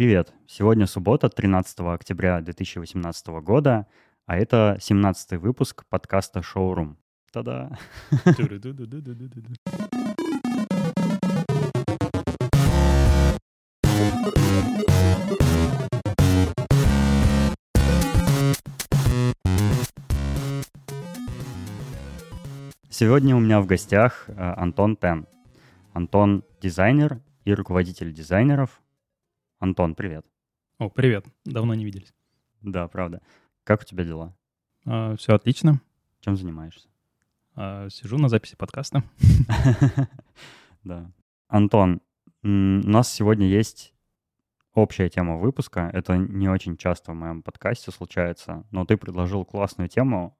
Привет! Сегодня суббота, 13 октября 2018 года, а это 17 выпуск подкаста «Шоурум». Та-да! Сегодня у меня в гостях э, Антон Тен. Антон — дизайнер и руководитель дизайнеров. Антон, привет. О, привет. Давно не виделись. Да, правда. Как у тебя дела? А, все отлично. Чем занимаешься? А, сижу на записи подкаста. Да. Антон, у нас сегодня есть общая тема выпуска. Это не очень часто в моем подкасте случается, но ты предложил классную тему,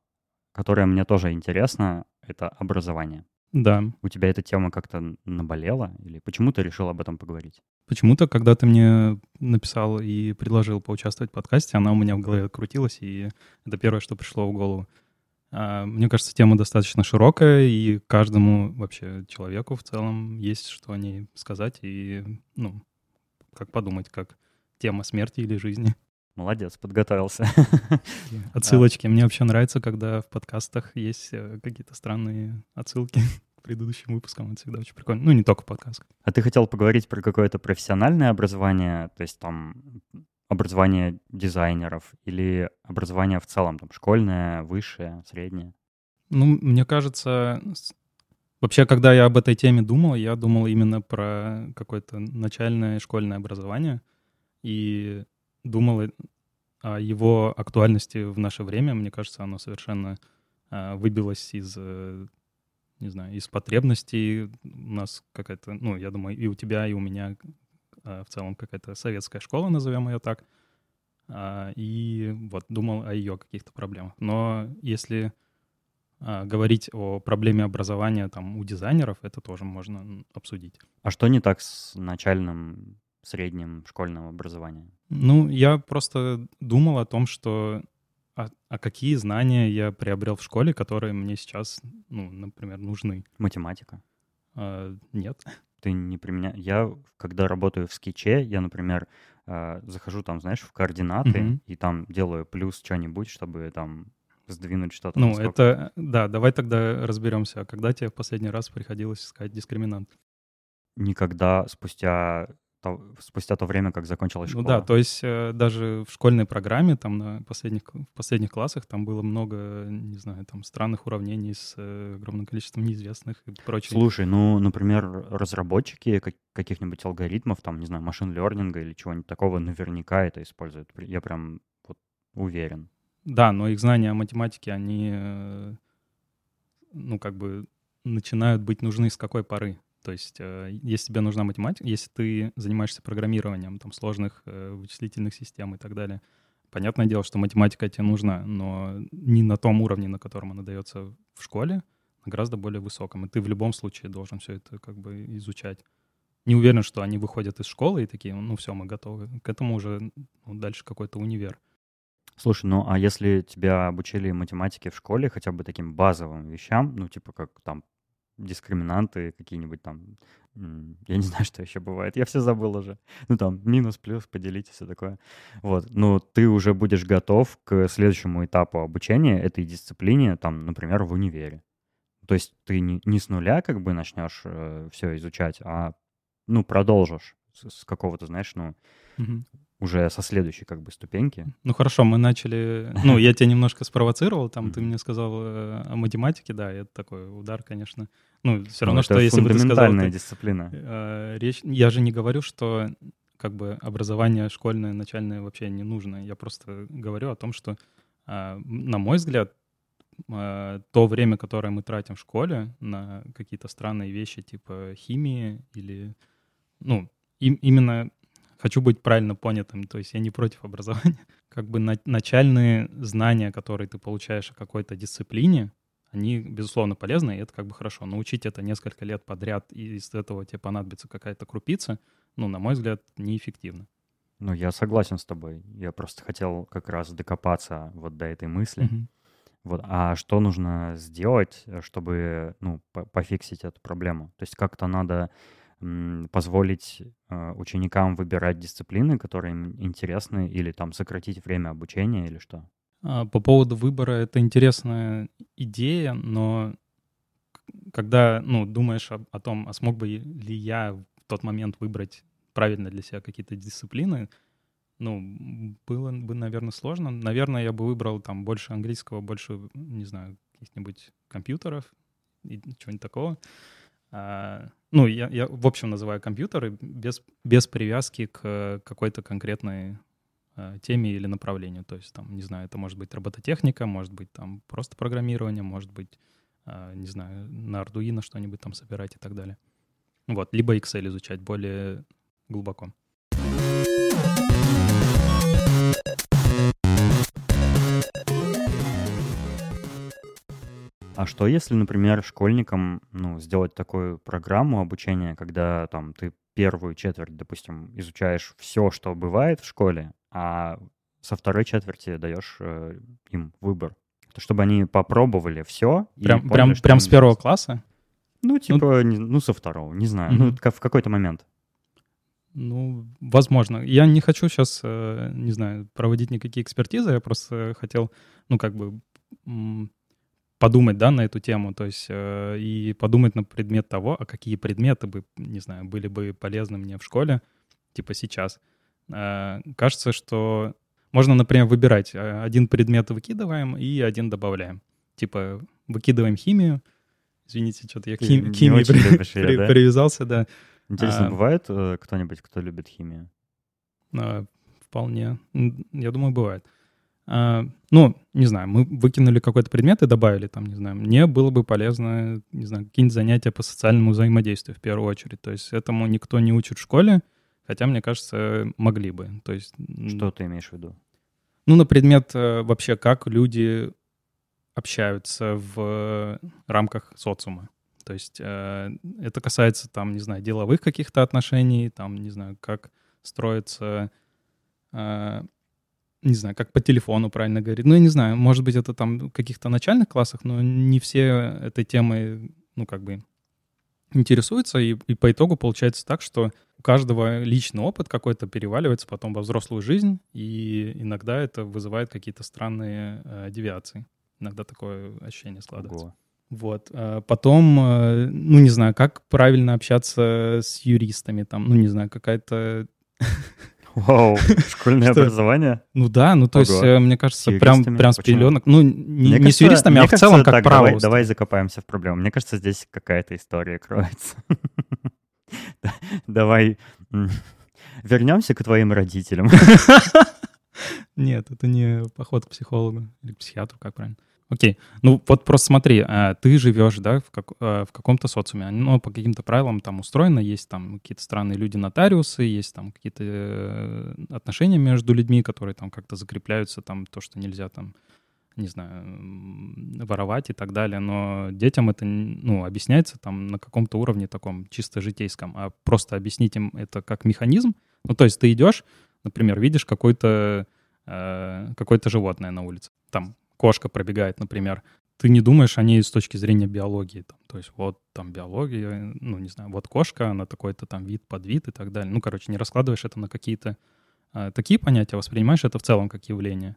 которая мне тоже интересна. Это образование. Да. У тебя эта тема как-то наболела? Или почему ты решил об этом поговорить? Почему-то, когда ты мне написал и предложил поучаствовать в подкасте, она у меня в голове крутилась, и это первое, что пришло в голову. А, мне кажется, тема достаточно широкая, и каждому вообще человеку в целом есть что о ней сказать, и, ну, как подумать, как тема смерти или жизни. Молодец, подготовился. Отсылочки. Мне вообще нравится, когда в подкастах есть э, какие-то странные отсылки к предыдущим выпускам. Это всегда очень прикольно. Ну, не только подкаст. А ты хотел поговорить про какое-то профессиональное образование, то есть там образование дизайнеров или образование в целом, там школьное, высшее, среднее? Ну, мне кажется, вообще, когда я об этой теме думал, я думал именно про какое-то начальное школьное образование. И думал о его актуальности в наше время. Мне кажется, оно совершенно а, выбилось из, э, не знаю, из потребностей. У нас какая-то, ну, я думаю, и у тебя, и у меня а, в целом какая-то советская школа, назовем ее так. А, и вот думал о ее каких-то проблемах. Но если говорить о проблеме образования там у дизайнеров, это тоже можно обсудить. А что не так с начальным среднем школьном образовании? Ну, я просто думал о том, что а, а какие знания я приобрел в школе, которые мне сейчас, ну, например, нужны? Математика? А, нет. Ты не применяешь... Я, когда работаю в скетче, я, например, а, захожу там, знаешь, в координаты угу. и там делаю плюс что-нибудь, чтобы там сдвинуть что-то. Ну, это... Да, давай тогда разберемся. А когда тебе в последний раз приходилось искать дискриминант? Никогда спустя то, спустя то время, как закончилась школа. Ну да, то есть э, даже в школьной программе, там на последних, в последних классах, там было много, не знаю, там странных уравнений с э, огромным количеством неизвестных и прочее. Слушай, ну, например, разработчики как, каких-нибудь алгоритмов, там, не знаю, машин-лернинга или чего-нибудь такого наверняка это используют. Я прям вот уверен. Да, но их знания о математике, они, э, ну, как бы начинают быть нужны с какой поры? То есть, э, если тебе нужна математика, если ты занимаешься программированием там, сложных э, вычислительных систем и так далее, понятное дело, что математика тебе нужна, но не на том уровне, на котором она дается в школе, а гораздо более высоком. И ты в любом случае должен все это как бы изучать. Не уверен, что они выходят из школы и такие, ну все, мы готовы. К этому уже ну, дальше какой-то универ. Слушай, ну а если тебя обучили математике в школе, хотя бы таким базовым вещам, ну типа как там дискриминанты какие-нибудь там. Я не знаю, что еще бывает. Я все забыл уже. Ну там минус, плюс, поделите, все такое. Вот. Ну ты уже будешь готов к следующему этапу обучения этой дисциплине, там, например, в универе. То есть ты не, не с нуля как бы начнешь э, все изучать, а ну продолжишь с, с какого-то, знаешь, ну угу уже со следующей как бы ступеньки. Ну хорошо, мы начали... Ну, я тебя немножко спровоцировал, там ты мне сказал э, о математике, да, это такой удар, конечно. Ну, все равно, ну, что если бы ты сказал... Это дисциплина. Э, речь... Я же не говорю, что как бы образование школьное, начальное вообще не нужно. Я просто говорю о том, что, э, на мой взгляд, то время, которое мы тратим в школе на какие-то странные вещи типа химии или... Ну, им, именно хочу быть правильно понятым, то есть я не против образования. Как бы на, начальные знания, которые ты получаешь о какой-то дисциплине, они, безусловно, полезны, и это как бы хорошо. Научить это несколько лет подряд, и из этого тебе понадобится какая-то крупица, ну, на мой взгляд, неэффективно. Ну, я согласен с тобой. Я просто хотел как раз докопаться вот до этой мысли. Mm-hmm. Вот, а что нужно сделать, чтобы, ну, пофиксить эту проблему? То есть как-то надо позволить э, ученикам выбирать дисциплины, которые им интересны, или там сократить время обучения, или что? А, по поводу выбора это интересная идея, но когда ну, думаешь о, о том, а смог бы ли я в тот момент выбрать правильно для себя какие-то дисциплины, ну, было бы, наверное, сложно. Наверное, я бы выбрал там больше английского, больше, не знаю, каких-нибудь компьютеров и чего-нибудь такого. А, ну, я, я в общем называю компьютеры без, без привязки к какой-то конкретной а, теме или направлению. То есть, там, не знаю, это может быть робототехника, может быть там просто программирование, может быть, а, не знаю, на Arduino что-нибудь там собирать и так далее. Вот, либо Excel изучать более глубоко. А что если, например, школьникам ну, сделать такую программу обучения, когда там ты первую четверть, допустим, изучаешь все, что бывает в школе, а со второй четверти даешь э, им выбор? То, чтобы они попробовали все. Прям, поняли, прям, прям с первого класса? Ну, ну типа, ну, ну со второго, не знаю. Mm-hmm. Ну, в какой-то момент. Ну, возможно. Я не хочу сейчас, э, не знаю, проводить никакие экспертизы, я просто хотел, ну, как бы подумать, да, на эту тему, то есть э, и подумать на предмет того, а какие предметы бы, не знаю, были бы полезны мне в школе, типа сейчас. Э, кажется, что можно, например, выбирать э, один предмет выкидываем и один добавляем. Типа выкидываем химию. Извините, что-то я к хим- химии при, любишь при, да? привязался, да. Интересно, а, бывает э, кто-нибудь, кто любит химию? А, вполне. Я думаю, бывает. А, ну, не знаю, мы выкинули какой-то предмет и добавили там, не знаю, мне было бы полезно, не знаю, какие-нибудь занятия по социальному взаимодействию в первую очередь. То есть этому никто не учит в школе, хотя, мне кажется, могли бы. То есть... Что ты имеешь в виду? Ну, на предмет э, вообще, как люди общаются в рамках социума. То есть э, это касается, там, не знаю, деловых каких-то отношений, там, не знаю, как строится э, не знаю, как по телефону правильно говорить. Ну, я не знаю, может быть, это там в каких-то начальных классах, но не все этой темой, ну, как бы интересуются, и, и по итогу получается так, что у каждого личный опыт какой-то переваливается потом во взрослую жизнь, и иногда это вызывает какие-то странные э, девиации. Иногда такое ощущение складывается. Ого. Вот. А потом, э, ну, не знаю, как правильно общаться с юристами, там, ну, не знаю, какая-то Вау, школьное образование? Ну да, ну то есть, э, мне кажется, прям, прям с пеленок. Ну, не, с юристами, а в целом как право. Давай, давай закопаемся в проблему. Мне кажется, здесь какая-то история кроется. Давай вернемся к твоим родителям. Нет, это не поход к психологу или к психиатру, как правильно. Окей. Ну вот просто смотри, а, ты живешь, да, в, как, а, в каком-то социуме. Оно по каким-то правилам там устроено. Есть там какие-то странные люди-нотариусы, есть там какие-то э, отношения между людьми, которые там как-то закрепляются, там то, что нельзя там не знаю, воровать и так далее, но детям это, ну, объясняется там на каком-то уровне таком чисто житейском, а просто объяснить им это как механизм, ну, то есть ты идешь, например, видишь какое-то э, какое-то животное на улице, там кошка пробегает, например, ты не думаешь о ней с точки зрения биологии. Там, то есть вот там биология, ну, не знаю, вот кошка, она такой-то там вид, подвид и так далее. Ну, короче, не раскладываешь это на какие-то а, такие понятия, воспринимаешь это в целом как явление.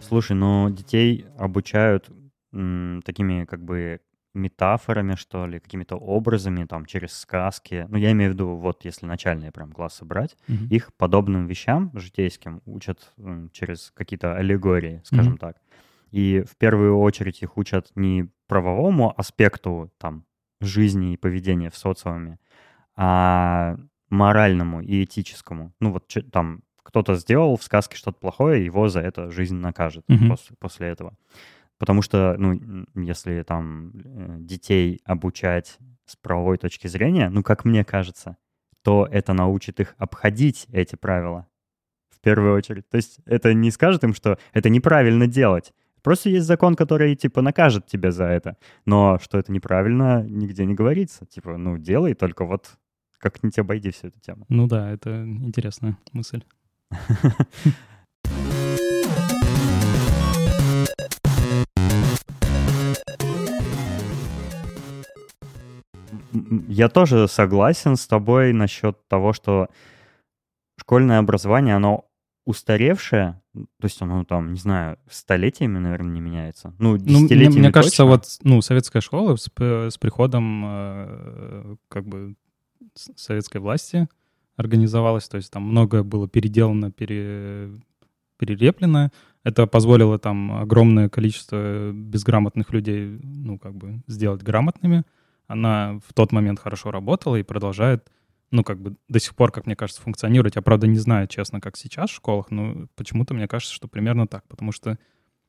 Слушай, ну детей обучают м, такими как бы метафорами, что ли, какими-то образами, там, через сказки. Ну, я имею в виду, вот, если начальные прям классы брать, mm-hmm. их подобным вещам житейским учат м, через какие-то аллегории, скажем mm-hmm. так. И в первую очередь их учат не правовому аспекту, там, жизни и поведения в социуме, а моральному и этическому. Ну, вот там кто-то сделал в сказке что-то плохое, его за это жизнь накажет mm-hmm. после, после этого. Потому что, ну, если там э, детей обучать с правовой точки зрения, ну, как мне кажется, то это научит их обходить эти правила в первую очередь. То есть это не скажет им, что это неправильно делать. Просто есть закон, который, типа, накажет тебя за это. Но что это неправильно, нигде не говорится. Типа, ну, делай, только вот как-нибудь обойди всю эту тему. Ну да, это интересная мысль. я тоже согласен с тобой насчет того, что школьное образование, оно устаревшее, то есть оно там, не знаю, столетиями, наверное, не меняется. Ну, десятилетиями ну, мне, мне кажется, точно. вот, ну, советская школа с, с приходом э, как бы советской власти организовалась, то есть там многое было переделано, пере, перелеплено. Это позволило там огромное количество безграмотных людей, ну, как бы сделать грамотными. Она в тот момент хорошо работала и продолжает ну, как бы до сих пор, как мне кажется, функционирует. Я, правда, не знаю, честно, как сейчас в школах, но почему-то мне кажется, что примерно так. Потому что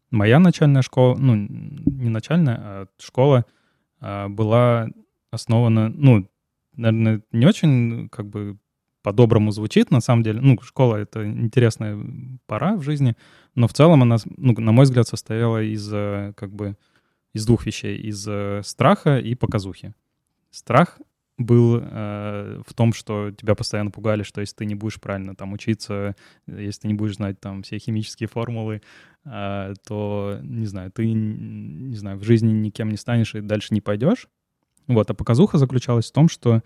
моя начальная школа, ну, не начальная, а школа а, была основана, ну, наверное, не очень, как бы, по-доброму звучит, на самом деле. Ну, школа — это интересная пора в жизни, но в целом она, ну, на мой взгляд, состояла из, как бы, из двух вещей. Из э, страха и показухи. Страх был э, в том, что тебя постоянно пугали, что если ты не будешь правильно там учиться, если ты не будешь знать там все химические формулы, э, то, не знаю, ты, не знаю, в жизни никем не станешь и дальше не пойдешь. Вот, а показуха заключалась в том, что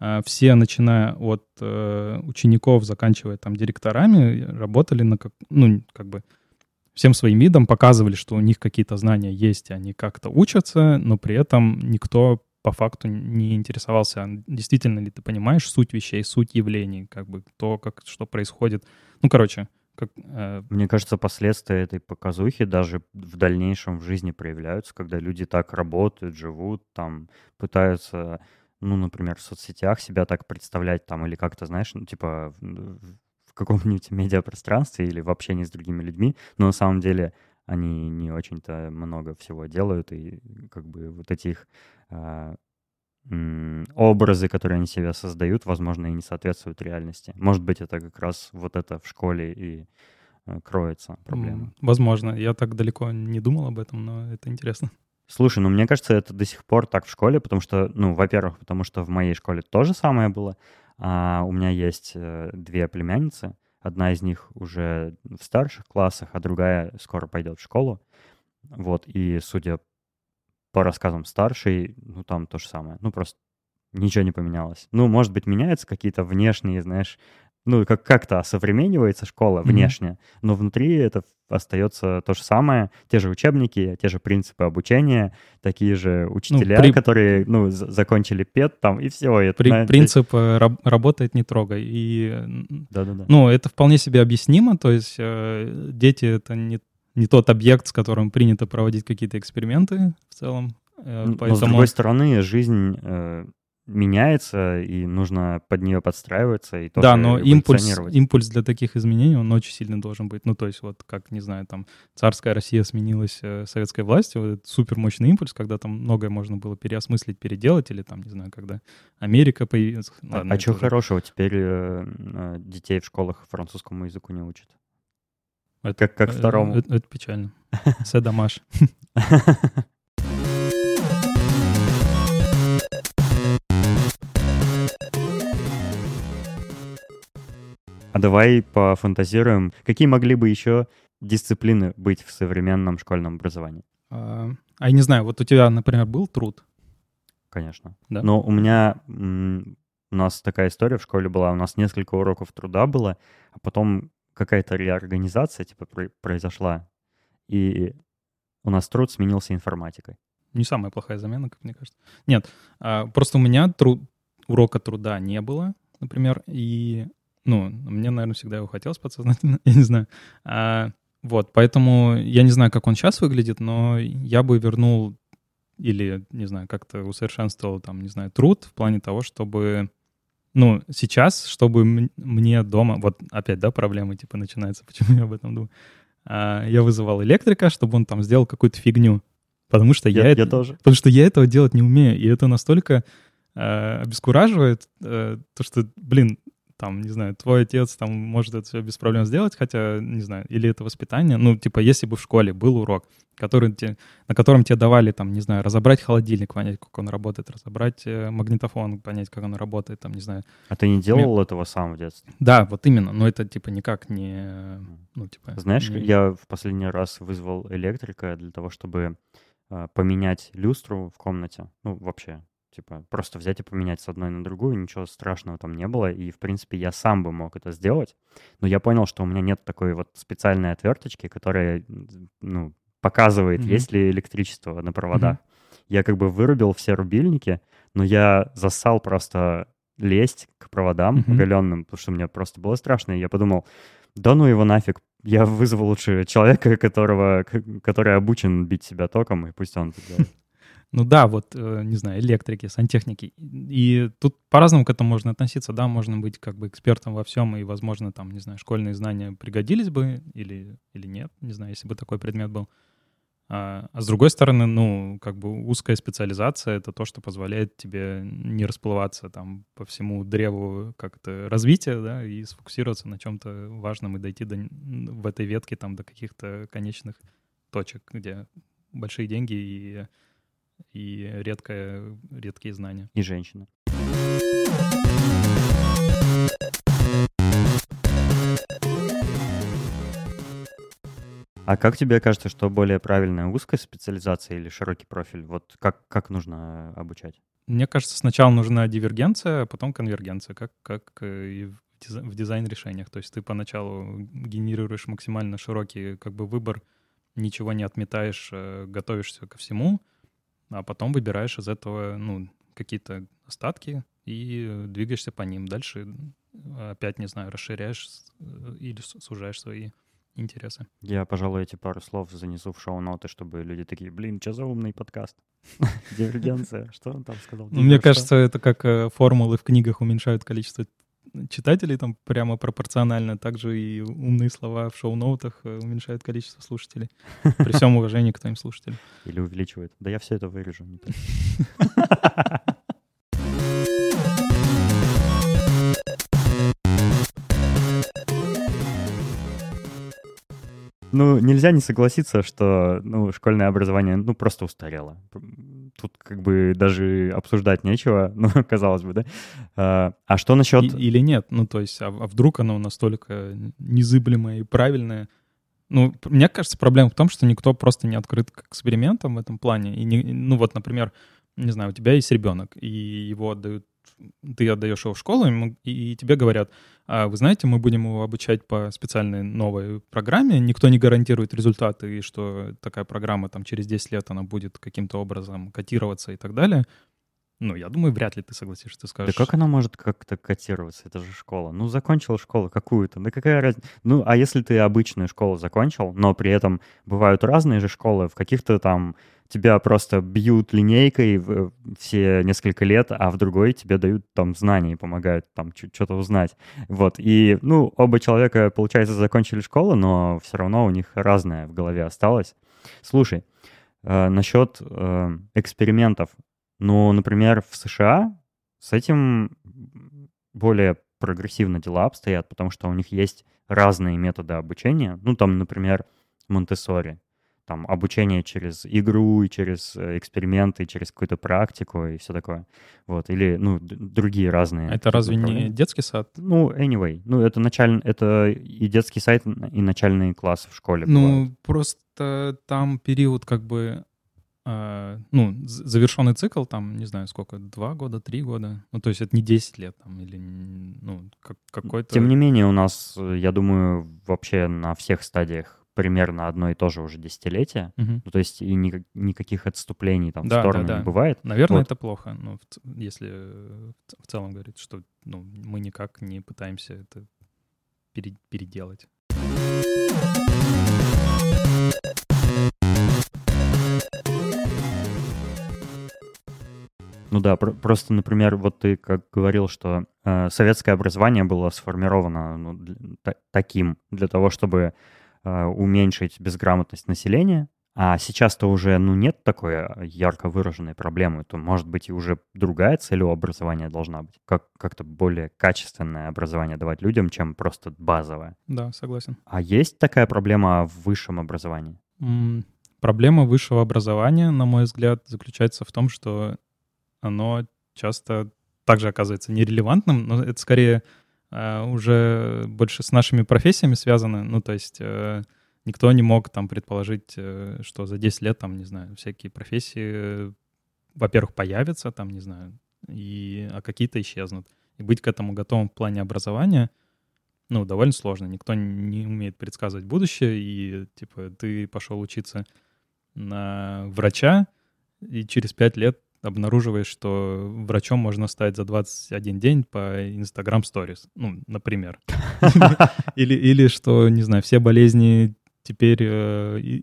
э, все, начиная от э, учеников, заканчивая там директорами, работали на, как, ну, как бы всем своим видом показывали, что у них какие-то знания есть, они как-то учатся, но при этом никто по факту не интересовался, действительно ли ты понимаешь суть вещей, суть явлений, как бы то, как, что происходит. Ну, короче, как, э... Мне кажется, последствия этой показухи даже в дальнейшем в жизни проявляются, когда люди так работают, живут, там, пытаются, ну, например, в соцсетях себя так представлять, там, или как-то, знаешь, ну, типа каком-нибудь медиапространстве или в общении с другими людьми, но на самом деле они не очень-то много всего делают, и как бы вот эти их а, образы, которые они себя создают, возможно, и не соответствуют реальности. Может быть, это как раз вот это в школе и э, кроется проблема. Возможно. Я так далеко не думал об этом, но это интересно. Слушай, ну мне кажется, это до сих пор так в школе, потому что, ну, во-первых, потому что в моей школе то же самое было. А у меня есть э, две племянницы. Одна из них уже в старших классах, а другая скоро пойдет в школу. Вот, и судя по рассказам старшей, ну, там то же самое. Ну, просто ничего не поменялось. Ну, может быть, меняются какие-то внешние, знаешь, ну, как- как-то осовременивается школа внешне, mm-hmm. но внутри это остается то же самое, те же учебники, те же принципы обучения, такие же ну, учителя, ну, при... которые, ну, закончили ПЕТ там, и все. Это, при... знаете... Принцип э, раб- работает не трогай. И, Да-да-да. ну, это вполне себе объяснимо, то есть э, дети — это не не тот объект, с которым принято проводить какие-то эксперименты в целом. Поэтому... Э, Но с другой стороны, жизнь э, меняется, и нужно под нее подстраиваться и тоже Да, но импульс, импульс для таких изменений, он очень сильно должен быть. Ну, то есть вот как, не знаю, там царская Россия сменилась э, советской властью, вот супер мощный импульс, когда там многое можно было переосмыслить, переделать, или там, не знаю, когда Америка появилась. А, Ладно, а что уже... хорошего? Теперь э, э, детей в школах французскому языку не учат. Это, как, как э, второму. Это, это печально. Седамаш. А давай пофантазируем, какие могли бы еще дисциплины быть в современном школьном образовании? А, а я не знаю, вот у тебя, например, был труд? Конечно. Да? Но у меня у нас такая история в школе была, у нас несколько уроков труда было, а потом какая-то реорганизация типа произошла, и у нас труд сменился информатикой. Не самая плохая замена, как мне кажется. Нет, а, просто у меня труд, урока труда не было, например, и, ну, мне, наверное, всегда его хотелось подсознательно, я не знаю. А, вот, поэтому я не знаю, как он сейчас выглядит, но я бы вернул или, не знаю, как-то усовершенствовал, там, не знаю, труд в плане того, чтобы ну, сейчас, чтобы мне дома, вот опять, да, проблемы типа начинаются, почему я об этом думаю. А, я вызывал электрика, чтобы он там сделал какую-то фигню, потому что я, я, это, я тоже. потому что я этого делать не умею, и это настолько э, обескураживает, э, то что, блин, там, не знаю, твой отец там может это все без проблем сделать, хотя, не знаю, или это воспитание. Ну, типа, если бы в школе был урок, который те, на котором тебе давали, там, не знаю, разобрать холодильник, понять, как он работает, разобрать э, магнитофон, понять, как он работает, там, не знаю. А ты не делал Мне... этого сам в детстве? Да, вот именно, но это, типа, никак не, ну, типа... Знаешь, не... я в последний раз вызвал электрика для того, чтобы э, поменять люстру в комнате, ну, вообще, типа, просто взять и поменять с одной на другую, ничего страшного там не было, и, в принципе, я сам бы мог это сделать, но я понял, что у меня нет такой вот специальной отверточки, которая, ну, показывает, mm-hmm. есть ли электричество на проводах. Mm-hmm. Я как бы вырубил все рубильники, но я засал просто лезть к проводам mm-hmm. оголенным, потому что мне просто было страшно, и я подумал, да ну его нафиг, я вызову лучше человека, которого, который обучен бить себя током, и пусть он это делает. Ну да, вот, э, не знаю, электрики, сантехники. И тут по-разному к этому можно относиться. Да, можно быть как бы экспертом во всем, и, возможно, там, не знаю, школьные знания пригодились бы или, или нет, не знаю, если бы такой предмет был. А, а с другой стороны, ну, как бы узкая специализация — это то, что позволяет тебе не расплываться там по всему древу как-то развития, да, и сфокусироваться на чем-то важном и дойти до, в этой ветке там до каких-то конечных точек, где большие деньги и, и редкое, редкие знания. И женщины. А как тебе кажется, что более правильная узкая специализация или широкий профиль? Вот как, как нужно обучать? Мне кажется, сначала нужна дивергенция, а потом конвергенция, как, как и в дизайн-решениях. То есть ты поначалу генерируешь максимально широкий как бы выбор, ничего не отметаешь, э, готовишься ко всему, а потом выбираешь из этого ну, какие-то остатки и двигаешься по ним. Дальше опять, не знаю, расширяешь э, или сужаешь свои интересы. Я, пожалуй, эти пару слов занесу в шоу-ноты, чтобы люди такие, блин, что за умный подкаст? Дивергенция, что он там сказал? Ну, мне кажется, это как э, формулы в книгах уменьшают количество читателей там прямо пропорционально, также и умные слова в шоу-ноутах э, уменьшают количество слушателей. При всем уважении к твоим слушателям. Или увеличивают. Да я все это вырежу. Ну, нельзя не согласиться, что ну, школьное образование ну, просто устарело. Тут как бы даже обсуждать нечего, ну, казалось бы, да? А, а что насчет... И, или нет? Ну, то есть, а, а вдруг оно настолько незыблемое и правильное? Ну, мне кажется, проблема в том, что никто просто не открыт к экспериментам в этом плане. И не, ну, вот, например, не знаю, у тебя есть ребенок, и его отдают ты отдаешь его в школу, и тебе говорят, а вы знаете, мы будем его обучать по специальной новой программе, никто не гарантирует результаты, и что такая программа там через 10 лет она будет каким-то образом котироваться и так далее. Ну, я думаю, вряд ли ты согласишься, ты скажешь. Да как она может как-то котироваться? Это же школа. Ну, закончил школу какую-то. Да какая разница? Ну, а если ты обычную школу закончил, но при этом бывают разные же школы, в каких-то там тебя просто бьют линейкой все несколько лет, а в другой тебе дают там знания и помогают там что-то узнать. Вот. И, ну, оба человека, получается, закончили школу, но все равно у них разное в голове осталось. Слушай, э, насчет э, экспериментов. Ну, например, в США с этим более прогрессивно дела обстоят, потому что у них есть разные методы обучения. Ну, там, например, Монтессори там обучение через игру, и через э, эксперименты, через какую-то практику и все такое. Вот, или, ну, другие разные. А это разве не детский сад? Ну, anyway, ну, это начальный, это и детский сайт, и начальный класс в школе. Ну, бывают. просто там период как бы Uh, ну, завершенный цикл, там, не знаю, сколько, два года, три года. Ну, то есть это не 10 лет, там, или, ну, как, какой-то... Тем не менее, у нас, э, я думаю, вообще на всех стадиях примерно одно и то же уже десятилетие. Угу. Ну, то есть и ни, никаких отступлений там да, в сторону да, да. не бывает. Наверное, вот. это плохо, ну, если в целом говорить, что ну, мы никак не пытаемся это пере, переделать. Ну да, пр- просто, например, вот ты как говорил, что э, советское образование было сформировано ну, для, та- таким для того, чтобы Э, уменьшить безграмотность населения, а сейчас-то уже ну, нет такой э, ярко выраженной проблемы, то, может быть, и уже другая цель у образования должна быть. Как, как-то более качественное образование давать людям, чем просто базовое. Да, согласен. А есть такая проблема в высшем образовании? Mm, проблема высшего образования, на мой взгляд, заключается в том, что оно часто также оказывается нерелевантным, но это скорее Э, уже больше с нашими профессиями связаны. Ну, то есть э, никто не мог там предположить, э, что за 10 лет, там, не знаю, всякие профессии во-первых, появятся там, не знаю, и, а какие-то исчезнут. И быть к этому готовым в плане образования, ну, довольно сложно. Никто не умеет предсказывать будущее, и, типа, ты пошел учиться на врача, и через пять лет обнаруживаешь, что врачом можно стать за 21 день по Instagram Stories, ну, например. Или, или что, не знаю, все болезни теперь э,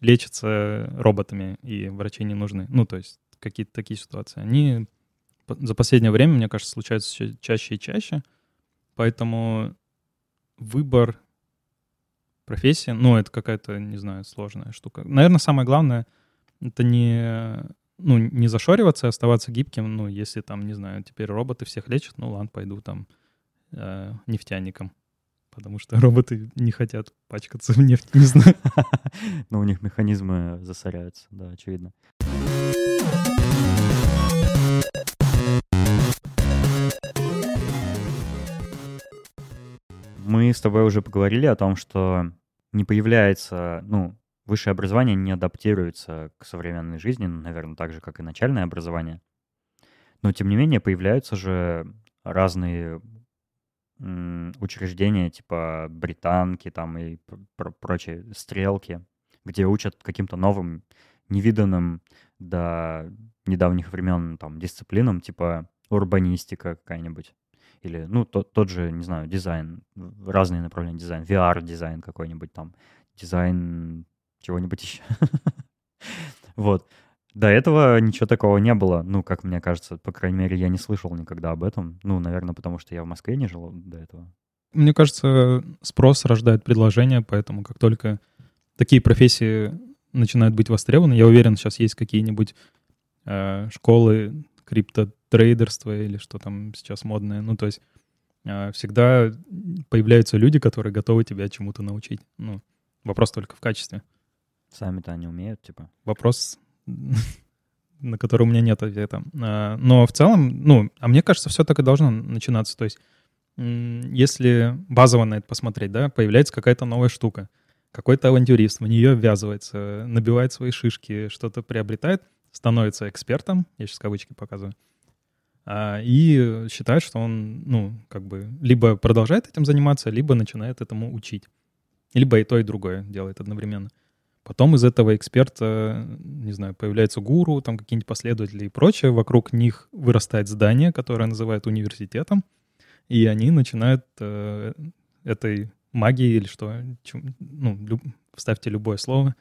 лечатся роботами, и врачи не нужны. Ну, то есть какие-то такие ситуации. Они за последнее время, мне кажется, случаются все чаще и чаще. Поэтому выбор профессии, ну, это какая-то, не знаю, сложная штука. Наверное, самое главное — это не, ну, не зашориваться, оставаться гибким. Ну, если там, не знаю, теперь роботы всех лечат, ну, ладно, пойду там э, нефтяником. Потому что роботы не хотят пачкаться в нефти, не знаю. Но у них механизмы засоряются, да, очевидно. Мы с тобой уже поговорили о том, что не появляется, ну, высшее образование не адаптируется к современной жизни, ну, наверное, так же, как и начальное образование. Но, тем не менее, появляются же разные учреждения, типа британки там и пр прочие стрелки, где учат каким-то новым, невиданным до недавних времен там дисциплинам, типа урбанистика какая-нибудь. Или, ну, тот, тот же, не знаю, дизайн, разные направления дизайна, VR-дизайн какой-нибудь там, дизайн чего-нибудь еще. Вот. До этого ничего такого не было, ну, как мне кажется, по крайней мере, я не слышал никогда об этом. Ну, наверное, потому что я в Москве не жил до этого. Мне кажется, спрос рождает предложение, поэтому как только такие профессии начинают быть востребованы, я уверен, сейчас есть какие-нибудь э, школы криптотрейдерства или что там сейчас модное. Ну, то есть э, всегда появляются люди, которые готовы тебя чему-то научить. Ну, вопрос только в качестве. Сами-то они умеют, типа? Вопрос, на который у меня нет ответа. А, но в целом, ну, а мне кажется, все так и должно начинаться. То есть если базово на это посмотреть, да, появляется какая-то новая штука, какой-то авантюрист в нее ввязывается, набивает свои шишки, что-то приобретает — становится экспертом, я сейчас кавычки показываю, а, и считает, что он, ну, как бы, либо продолжает этим заниматься, либо начинает этому учить. Либо и то, и другое делает одновременно. Потом из этого эксперта, не знаю, появляется гуру, там какие-нибудь последователи и прочее. Вокруг них вырастает здание, которое называют университетом. И они начинают э, этой магией или что, чем, ну, люб, вставьте любое слово,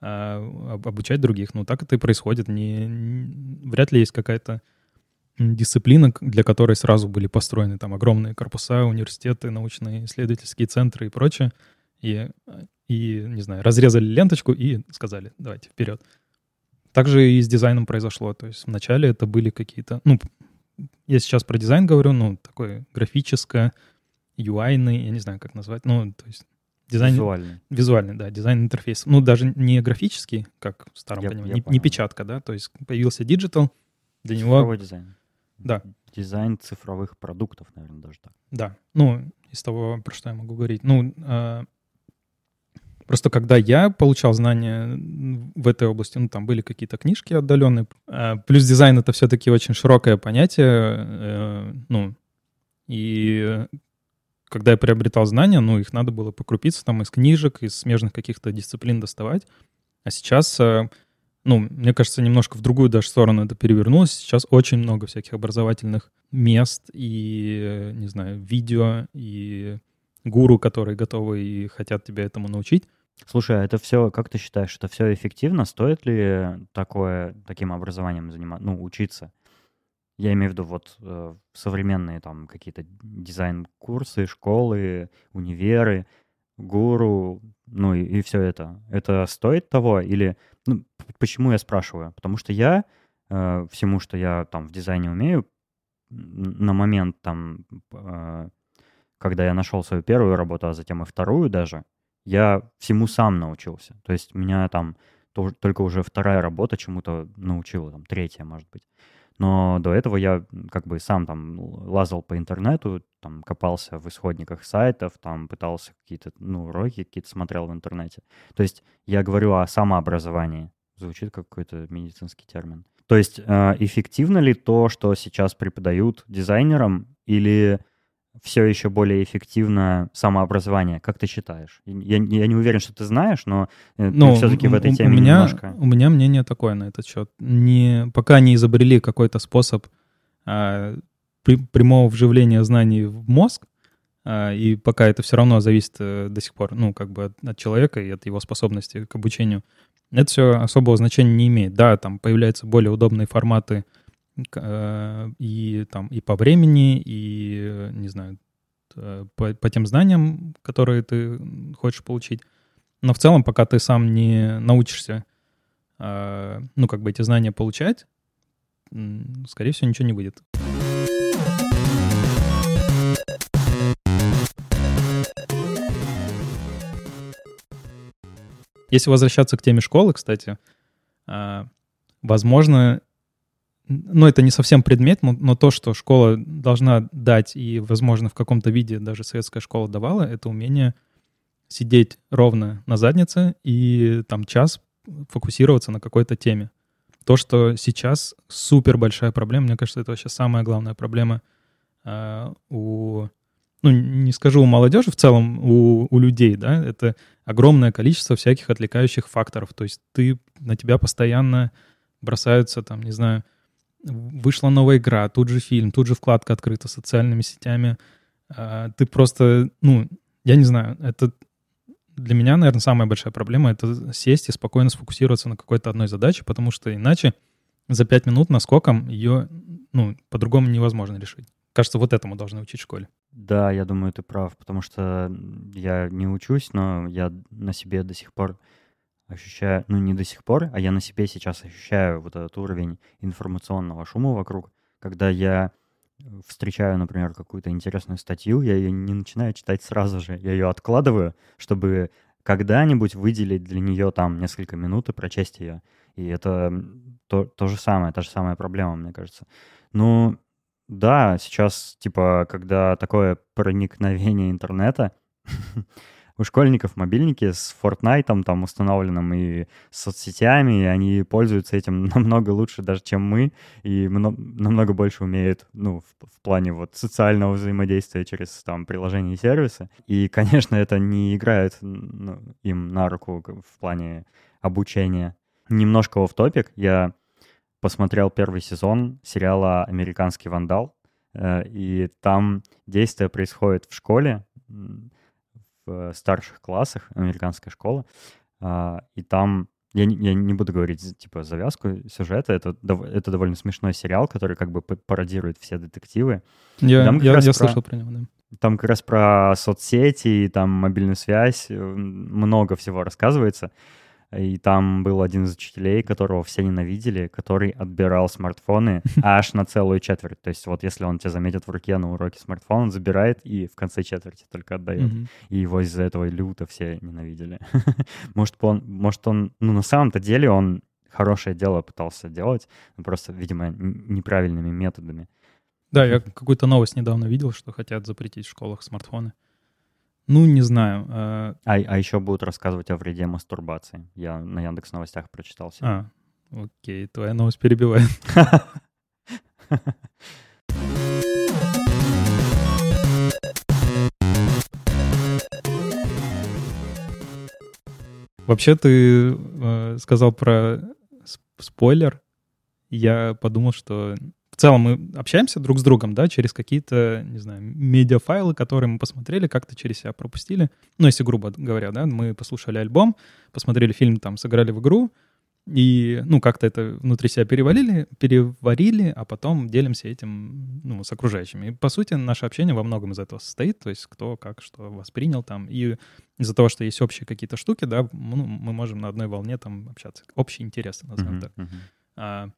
а, обучать других. Ну, так это и происходит. Не, не, вряд ли есть какая-то дисциплина, для которой сразу были построены там огромные корпуса, университеты, научные исследовательские центры и прочее. И, и, не знаю, разрезали ленточку и сказали, давайте, вперед. Также и с дизайном произошло. То есть вначале это были какие-то... Ну, я сейчас про дизайн говорю, ну, такое графическое, UI-ный, я не знаю, как назвать. Ну, то есть Дизайн... Визуальный. Визуальный, да, дизайн интерфейса. Ну, даже не графический, как в старом я, понимании, я не, не печатка, да, то есть появился digital, для Цифровой него... дизайн. Да. Дизайн цифровых продуктов, наверное, даже так. Да, ну, из того, про что я могу говорить. Ну, э, просто когда я получал знания в этой области, ну, там были какие-то книжки отдаленные, э, плюс дизайн — это все-таки очень широкое понятие, э, ну, и когда я приобретал знания, ну, их надо было покрупиться там из книжек, из смежных каких-то дисциплин доставать. А сейчас, э, ну, мне кажется, немножко в другую даже сторону это перевернулось. Сейчас очень много всяких образовательных мест и, не знаю, видео и гуру, которые готовы и хотят тебя этому научить. Слушай, а это все, как ты считаешь, это все эффективно? Стоит ли такое, таким образованием заниматься, ну, учиться? Я имею в виду вот э, современные там какие-то дизайн-курсы, школы, универы, гуру, ну и, и все это. Это стоит того или... Ну, почему я спрашиваю? Потому что я э, всему, что я там в дизайне умею, на момент там, э, когда я нашел свою первую работу, а затем и вторую даже, я всему сам научился. То есть меня там то, только уже вторая работа чему-то научила, там третья, может быть. Но до этого я как бы сам там лазал по интернету, там копался в исходниках сайтов, там пытался какие-то, ну, уроки какие-то смотрел в интернете. То есть я говорю о самообразовании. Звучит как какой-то медицинский термин. То есть э, эффективно ли то, что сейчас преподают дизайнерам, или все еще более эффективно самообразование? Как ты считаешь? Я, я не уверен, что ты знаешь, но э, ну, ты все-таки в этой теме у меня, немножко... У меня мнение такое на этот счет. Не, пока не изобрели какой-то способ а, при, прямого вживления знаний в мозг, а, и пока это все равно зависит а, до сих пор, ну, как бы от, от человека и от его способности к обучению, это все особого значения не имеет. Да, там появляются более удобные форматы Э, и там и по времени, и, не знаю, э, по, по тем знаниям, которые ты хочешь получить. Но в целом, пока ты сам не научишься, э, ну, как бы эти знания получать, скорее всего, ничего не выйдет. Если возвращаться к теме школы, кстати, возможно, ну, это не совсем предмет, но, но то, что школа должна дать, и, возможно, в каком-то виде даже советская школа давала, это умение сидеть ровно на заднице и там час фокусироваться на какой-то теме. То, что сейчас супер большая проблема, мне кажется, это вообще самая главная проблема э, у, ну, не скажу у молодежи, в целом у, у людей, да, это огромное количество всяких отвлекающих факторов. То есть ты, на тебя постоянно бросаются, там, не знаю, вышла новая игра, тут же фильм, тут же вкладка открыта социальными сетями. А, ты просто, ну, я не знаю, это для меня, наверное, самая большая проблема — это сесть и спокойно сфокусироваться на какой-то одной задаче, потому что иначе за пять минут наскоком ее, ну, по-другому невозможно решить. Кажется, вот этому должны учить в школе. Да, я думаю, ты прав, потому что я не учусь, но я на себе до сих пор ощущаю, ну не до сих пор, а я на себе сейчас ощущаю вот этот уровень информационного шума вокруг, когда я э, встречаю, например, какую-то интересную статью, я ее не начинаю читать сразу же, я ее откладываю, чтобы когда-нибудь выделить для нее там несколько минут и прочесть ее. И это то, то же самое, та же самая проблема, мне кажется. Ну, да, сейчас, типа, когда такое проникновение интернета, у школьников мобильники с Fortnite там установленным и соцсетями, и они пользуются этим намного лучше даже, чем мы, и намного больше умеют, ну, в, в плане вот социального взаимодействия через там приложения и сервисы. И, конечно, это не играет ну, им на руку в плане обучения. Немножко в топик я посмотрел первый сезон сериала «Американский вандал», э, и там действие происходит в школе, в старших классах, американская школа, и там я не, я не буду говорить, типа, завязку сюжета. Это, это довольно смешной сериал, который как бы пародирует все детективы. Я, там я, я про, слышал про него, да. Там как раз про соцсети, там мобильную связь, много всего рассказывается. И там был один из учителей, которого все ненавидели, который отбирал смартфоны аж на целую четверть. То есть вот если он тебя заметит в руке на уроке смартфон, он забирает и в конце четверти только отдает. И его из-за этого люто все ненавидели. может, он, может, он, ну, на самом-то деле он хорошее дело пытался делать, просто, видимо, неправильными методами. Да, я какую-то новость недавно видел, что хотят запретить в школах смартфоны. Ну, не знаю. А, а, а еще будут рассказывать о вреде мастурбации. Я на Яндекс Новостях прочитал А, окей, твоя новость перебивает. Вообще ты э, сказал про спойлер. Я подумал, что целом мы общаемся друг с другом, да, через какие-то, не знаю, медиафайлы, которые мы посмотрели, как-то через себя пропустили. Ну, если грубо говоря, да, мы послушали альбом, посмотрели фильм, там, сыграли в игру, и, ну, как-то это внутри себя перевалили, переварили, а потом делимся этим, ну, с окружающими. И, по сути, наше общение во многом из этого состоит, то есть кто как что воспринял там. И из-за того, что есть общие какие-то штуки, да, ну, мы можем на одной волне там общаться. Общие интересы, назовем uh-huh, так. Uh-huh. А,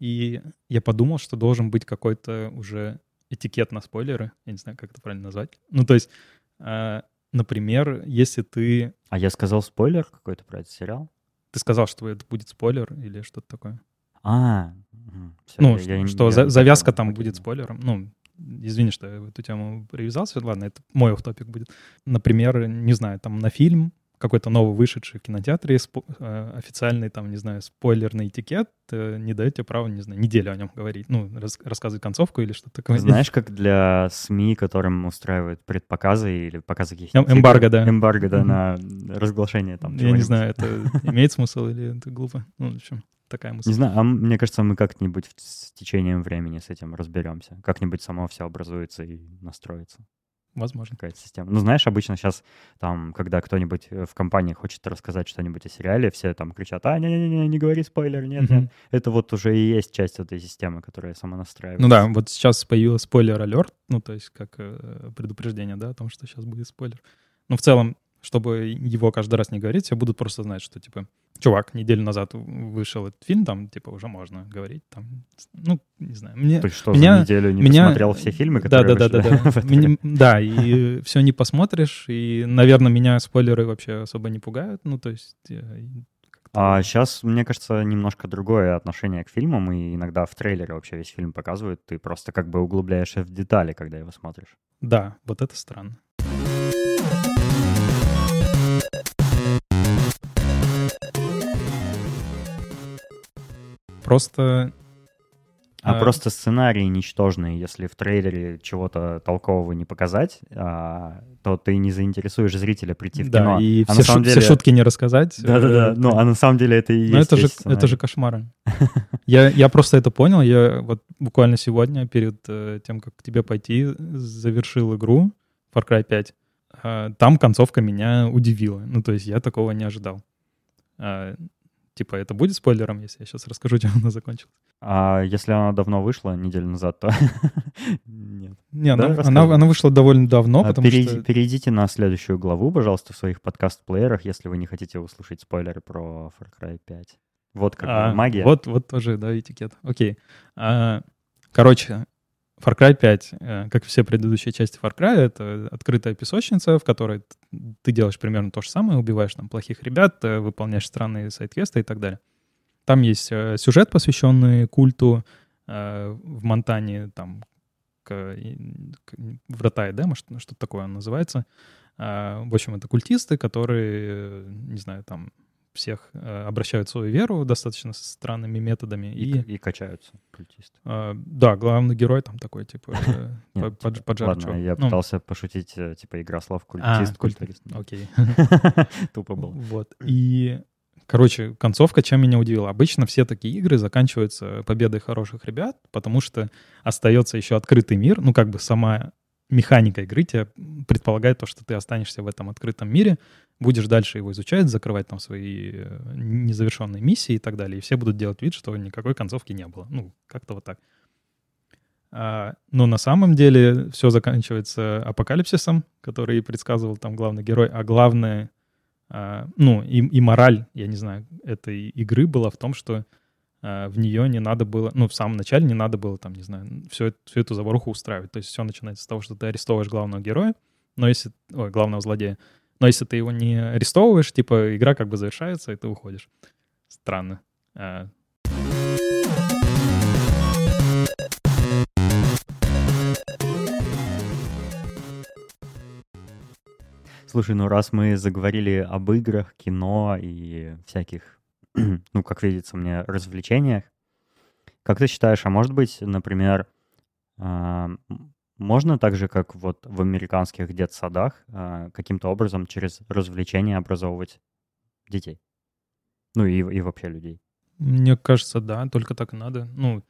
и я подумал, что должен быть какой-то уже этикет на спойлеры. Я не знаю, как это правильно назвать. Ну, то есть, э, например, если ты... А я сказал спойлер какой-то про этот сериал? Ты сказал, что это будет спойлер или что-то такое? А, все, ну, я, я, что я, за, я, завязка там будет спойлером. Ну, извини, что я в эту тему привязался. Ладно, это мой оф-топик будет. Например, не знаю, там на фильм какой-то новый вышедший в кинотеатре э, официальный, там, не знаю, спойлерный этикет э, не дает тебе права, не знаю, неделю о нем говорить, ну, рас- рассказывать концовку или что-то такое. Знаешь, как для СМИ, которым устраивают предпоказы или показы каких-нибудь... Эм- эмбарго, да. Эмбарго, да, Мгм. на разглашение там Я не знаю, это имеет смысл или это глупо. Ну, в общем, такая мысль. Не знаю, а мне кажется, мы как-нибудь с течением времени с этим разберемся. Как-нибудь само все образуется и настроится. Возможно. какая-то система. Ну, знаешь, обычно сейчас там, когда кто-нибудь э, в компании хочет рассказать что-нибудь о сериале, все там кричат, а, не-не-не, не говори спойлер, нет, нет. Это вот уже и есть часть этой системы, которая сама настраивается. Ну да, вот сейчас появилась спойлер-алерт, ну, то есть как э, предупреждение, да, о том, что сейчас будет спойлер. Ну, в целом, чтобы его каждый раз не говорить, все будут просто знать, что, типа, чувак, неделю назад вышел этот фильм, там, типа, уже можно говорить, там, ну, не знаю, мне... Ты что, меня- за неделю не меня- посмотрел все фильмы, Да, которые да, да, да, вышли да. в это Меня-? Да, и все не посмотришь, и, наверное, меня спойлеры вообще особо не пугают, ну, то есть... э, А сейчас, мне кажется, немножко другое отношение к фильмам, и иногда в трейлере вообще весь фильм показывают, ты просто как бы углубляешься в детали, когда его смотришь. Да, вот это странно. Просто... А А, просто сценарий ничтожный, если в трейлере чего-то толкового не показать, а, то ты не заинтересуешь зрителя прийти в да, кино. и а все, на самом шу- все деле... шутки не рассказать. Да-да-да, э, ну а на самом деле это и Ну, есть это же, это же сценарий. кошмар. Я, я просто это понял. Я вот буквально сегодня, перед э, тем, как к тебе пойти, завершил игру Far Cry 5. А, Там концовка меня удивила. Ну, то есть я такого не ожидал. Типа, это будет спойлером, если я сейчас расскажу, чем она закончилась? А если она давно вышла, неделю назад, то нет. Не, Да, она, она, она вышла довольно давно, А потому перейди- что... Перейдите на следующую главу, пожалуйста, в своих подкаст-плеерах, если вы не хотите услышать спойлеры про Far Cry 5. Вот как А, магия. Вот, вот тоже, да, этикет. Окей. А, короче, Far Cry 5, э, как и все предыдущие части Far Cry, это открытая песочница, в которой ты делаешь примерно то же самое, убиваешь там плохих ребят, э, выполняешь странные сайт-квесты и так далее. Там есть э, сюжет, посвященный культу в Монтане, там, к, к- врата Эдема, что- что-то такое он называется. В общем, это культисты, которые, не знаю, там, всех э, обращают в свою веру достаточно странными методами. И, И, и качаются культисты. э, да, главный герой там такой, типа, э, поджар Ладно, я Ну, пытался пошутить, э, типа, игра слов а, культист, культ- культурист. Окей. Тупо был. Вот. И, короче, концовка чем меня удивила. Обычно все такие игры заканчиваются победой хороших ребят, потому что остается еще открытый мир. Ну, как бы сама механика игры тебя предполагает то, что ты останешься в этом открытом мире, будешь дальше его изучать, закрывать там свои э, незавершенные миссии и так далее. И все будут делать вид, что никакой концовки не было. Ну, как-то вот так. А, но на самом деле все заканчивается апокалипсисом, который предсказывал там главный герой, а главное а, ну, и, и мораль, я не знаю, этой игры была в том, что а, в нее не надо было, ну, в самом начале не надо было, там, не знаю, всю, всю эту заваруху устраивать. То есть все начинается с того, что ты арестовываешь главного героя, но если, ой, главного злодея, но если ты его не арестовываешь, типа, игра как бы завершается, и ты уходишь. Странно. А, Слушай, ну раз мы заговорили об играх, кино и всяких, ну, как видится мне, развлечениях, как ты считаешь, а может быть, например, а, можно так же, как вот в американских детсадах, а, каким-то образом через развлечения образовывать детей? Ну и, и вообще людей. Мне кажется, да, только так и надо. Ну,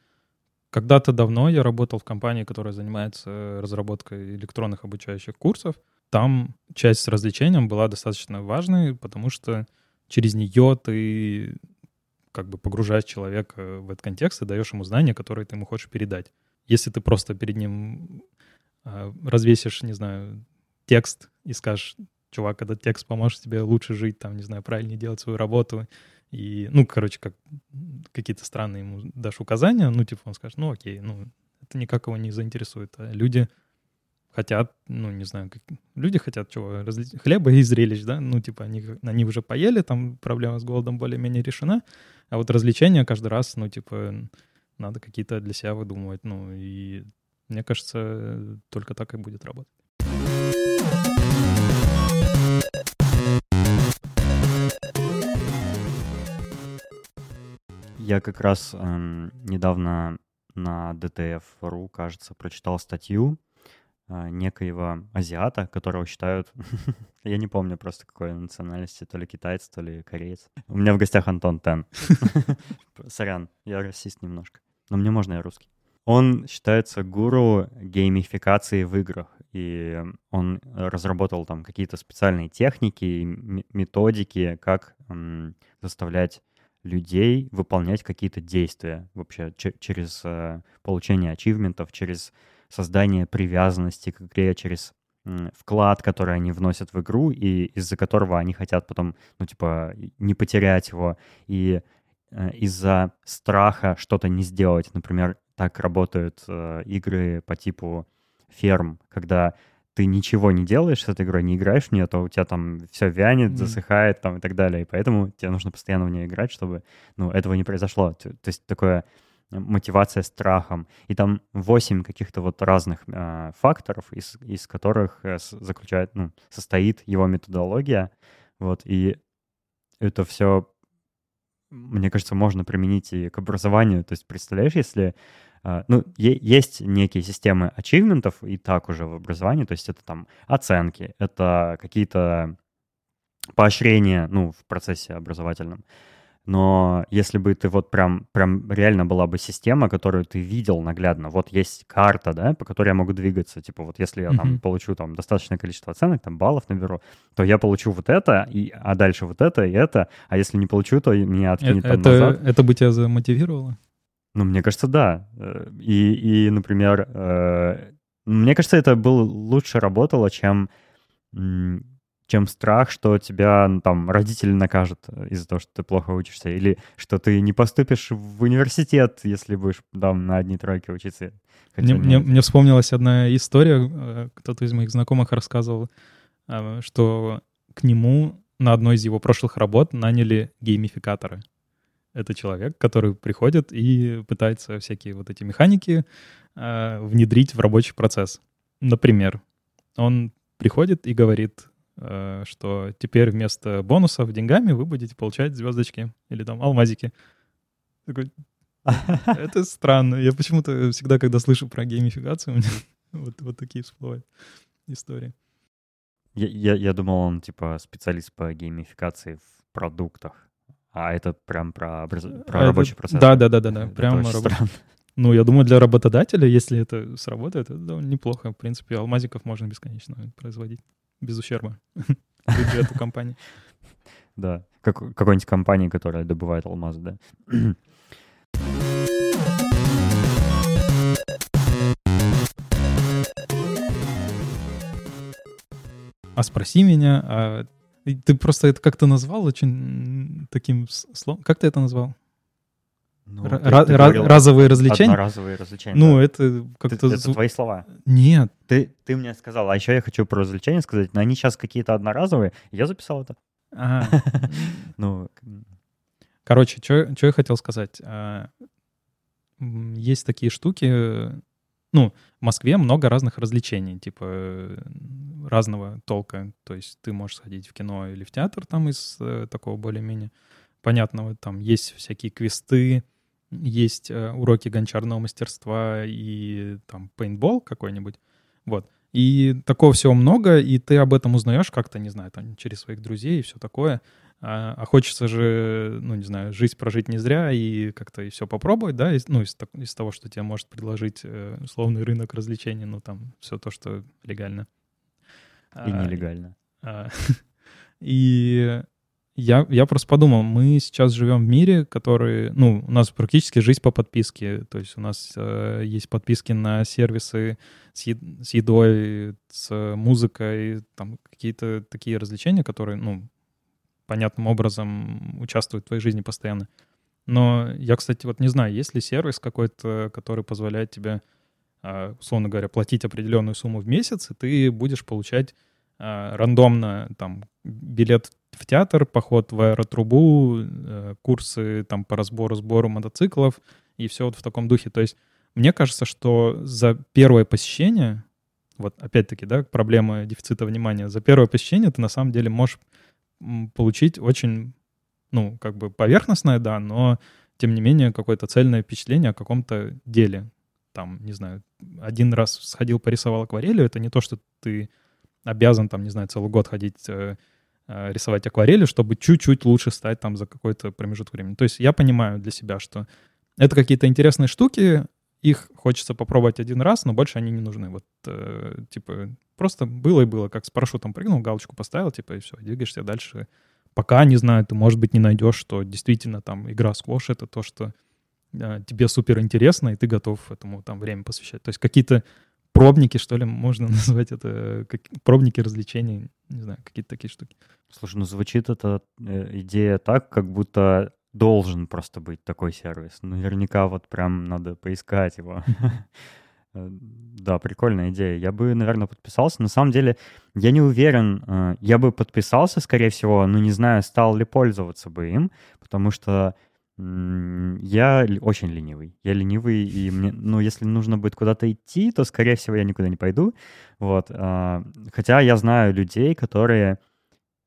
когда-то давно я работал в компании, которая занимается разработкой электронных обучающих курсов. Там часть с развлечением была достаточно важной, потому что через нее ты как бы погружаешь человека в этот контекст и даешь ему знания, которые ты ему хочешь передать. Если ты просто перед ним развесишь, не знаю, текст и скажешь, чувак, этот текст поможет тебе лучше жить, там, не знаю, правильнее делать свою работу, и, ну, короче, как какие-то странные ему дашь указания, ну, типа он скажет, ну, окей, ну, это никак его не заинтересует. А люди хотят, ну, не знаю, как... люди хотят чего, разли... хлеба и зрелищ, да, ну, типа они, они уже поели, там проблема с голодом более-менее решена, а вот развлечения каждый раз, ну, типа, надо какие-то для себя выдумывать, ну, и мне кажется, э, только так и будет работать. Я как раз эм, недавно на DTF.ru, кажется, прочитал статью э, некоего азиата, которого считают... Я не помню просто какой национальности, то ли китаец, то ли кореец. У меня в гостях Антон Тен. Сорян, я расист немножко. Но мне можно, я русский. Он считается гуру геймификации в играх, и он разработал там какие-то специальные техники, методики, как м, заставлять людей выполнять какие-то действия вообще через э, получение ачивментов, через создание привязанности к игре, через вклад, который они вносят в игру, и из-за которого они хотят потом, ну, типа, не потерять его, и из-за страха что-то не сделать. Например, так работают э, игры по типу ферм, когда ты ничего не делаешь с этой игрой, не играешь в нее, то у тебя там все вянет, засыхает там и так далее. И поэтому тебе нужно постоянно в нее играть, чтобы ну, этого не произошло. То, то есть такое э, мотивация страхом. И там восемь каких-то вот разных э, факторов, из, из которых э, заключает, ну, состоит его методология. Вот, и это все, мне кажется, можно применить и к образованию. То есть представляешь, если а, ну, есть некие системы ачивментов и так уже в образовании, то есть это там оценки, это какие-то поощрения, ну, в процессе образовательном. Но если бы ты вот прям, прям реально была бы система, которую ты видел наглядно, вот есть карта, да, по которой я могу двигаться, типа вот если я mm-hmm. там получу там достаточное количество оценок, там баллов наберу, то я получу вот это, и, а дальше вот это и это, а если не получу, то меня откинет это, там назад. Это бы тебя замотивировало? Ну, мне кажется, да. Э, и, и например, э, мне кажется, это было лучше работало, чем, чем страх, что тебя там родители накажут из-за того, что ты плохо учишься, или что ты не поступишь в университет, если будешь там на одни тройки учиться. Мне, мне, мне вспомнилась одна история, э, кто-то из моих знакомых рассказывал, что к нему на одной из его прошлых работ наняли геймификаторы это человек, который приходит и пытается всякие вот эти механики э, внедрить в рабочий процесс. Например, он приходит и говорит, э, что теперь вместо бонусов деньгами вы будете получать звездочки или там алмазики. Такой, это странно. Я почему-то всегда, когда слышу про геймификацию, у меня вот, вот такие всплывают истории. Я, я, я думал, он типа специалист по геймификации в продуктах. А это прям про, образ... про это... рабочий процесс? Да, да, да, да, да. Прям раб... Ну, я думаю, для работодателя, если это сработает, это довольно неплохо. В принципе, алмазиков можно бесконечно производить без ущерба бюджету компании. Да, как, какой-нибудь компании, которая добывает алмазы, да. А спроси меня, а ты просто это как-то назвал очень таким словом. Как ты это назвал? Ну, Р- ты, ты разовые развлечения? Одноразовые развлечения. Ну, да. это как-то... Это, это твои слова. Нет. Ты, ты мне сказал, а еще я хочу про развлечения сказать, но они сейчас какие-то одноразовые. Я записал это. Ага. ну... Короче, что я хотел сказать. А, есть такие штуки, ну, в Москве много разных развлечений, типа разного толка. То есть ты можешь сходить в кино или в театр там из э, такого более-менее понятного. Там есть всякие квесты, есть э, уроки гончарного мастерства и там пейнтбол какой-нибудь. Вот. И такого всего много, и ты об этом узнаешь как-то, не знаю, там через своих друзей и все такое. А, а хочется же, ну, не знаю, жизнь прожить не зря и как-то и все попробовать, да, из, ну, из, из того, что тебе может предложить э, условный рынок развлечений, ну, там, все то, что легально. И а, нелегально. А, и я, я просто подумал, мы сейчас живем в мире, который, ну, у нас практически жизнь по подписке, то есть у нас э, есть подписки на сервисы с, е- с едой, с музыкой, там какие-то такие развлечения, которые, ну, понятным образом участвуют в твоей жизни постоянно. Но я, кстати, вот не знаю, есть ли сервис какой-то, который позволяет тебе, а, условно говоря, платить определенную сумму в месяц, и ты будешь получать а, рандомно там билет в театр, поход в аэротрубу, э, курсы там по разбору, сбору мотоциклов и все вот в таком духе. То есть мне кажется, что за первое посещение, вот опять-таки, да, проблема дефицита внимания, за первое посещение ты на самом деле можешь получить очень, ну, как бы поверхностное, да, но тем не менее, какое-то цельное впечатление о каком-то деле. Там, не знаю, один раз сходил, порисовал акварелью, это не то, что ты обязан, там, не знаю, целый год ходить э, э, рисовать акварели, чтобы чуть-чуть лучше стать там за какой-то промежуток времени. То есть я понимаю для себя, что это какие-то интересные штуки, их хочется попробовать один раз, но больше они не нужны. Вот, э, типа, просто было и было, как с парашютом прыгнул, галочку поставил, типа, и все, двигаешься дальше. Пока, не знаю, ты, может быть, не найдешь, что действительно там игра сквош — это то, что э, тебе супер интересно, и ты готов этому там время посвящать. То есть какие-то пробники, что ли, можно назвать это, как, пробники развлечений, не знаю, какие-то такие штуки. Слушай, ну звучит эта э, идея так, как будто должен просто быть такой сервис. Наверняка вот прям надо поискать его. Э, да, прикольная идея. Я бы, наверное, подписался. На самом деле, я не уверен. Э, я бы подписался, скорее всего, но не знаю, стал ли пользоваться бы им, потому что я очень ленивый. Я ленивый, и мне, ну, если нужно будет куда-то идти, то, скорее всего, я никуда не пойду. Вот. А, хотя я знаю людей, которые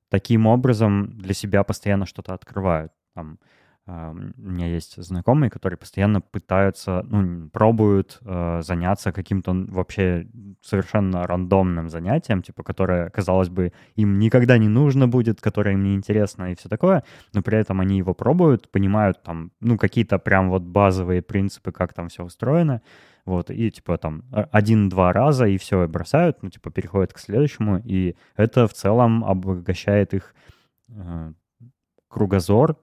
таким образом для себя постоянно что-то открывают. Там, у меня есть знакомые, которые постоянно пытаются, ну, пробуют э, заняться каким-то вообще совершенно рандомным занятием, типа, которое, казалось бы, им никогда не нужно будет, которое им не интересно и все такое, но при этом они его пробуют, понимают там, ну, какие-то прям вот базовые принципы, как там все устроено, вот, и типа там один-два раза, и все, бросают, ну, типа, переходят к следующему, и это в целом обогащает их э, кругозор,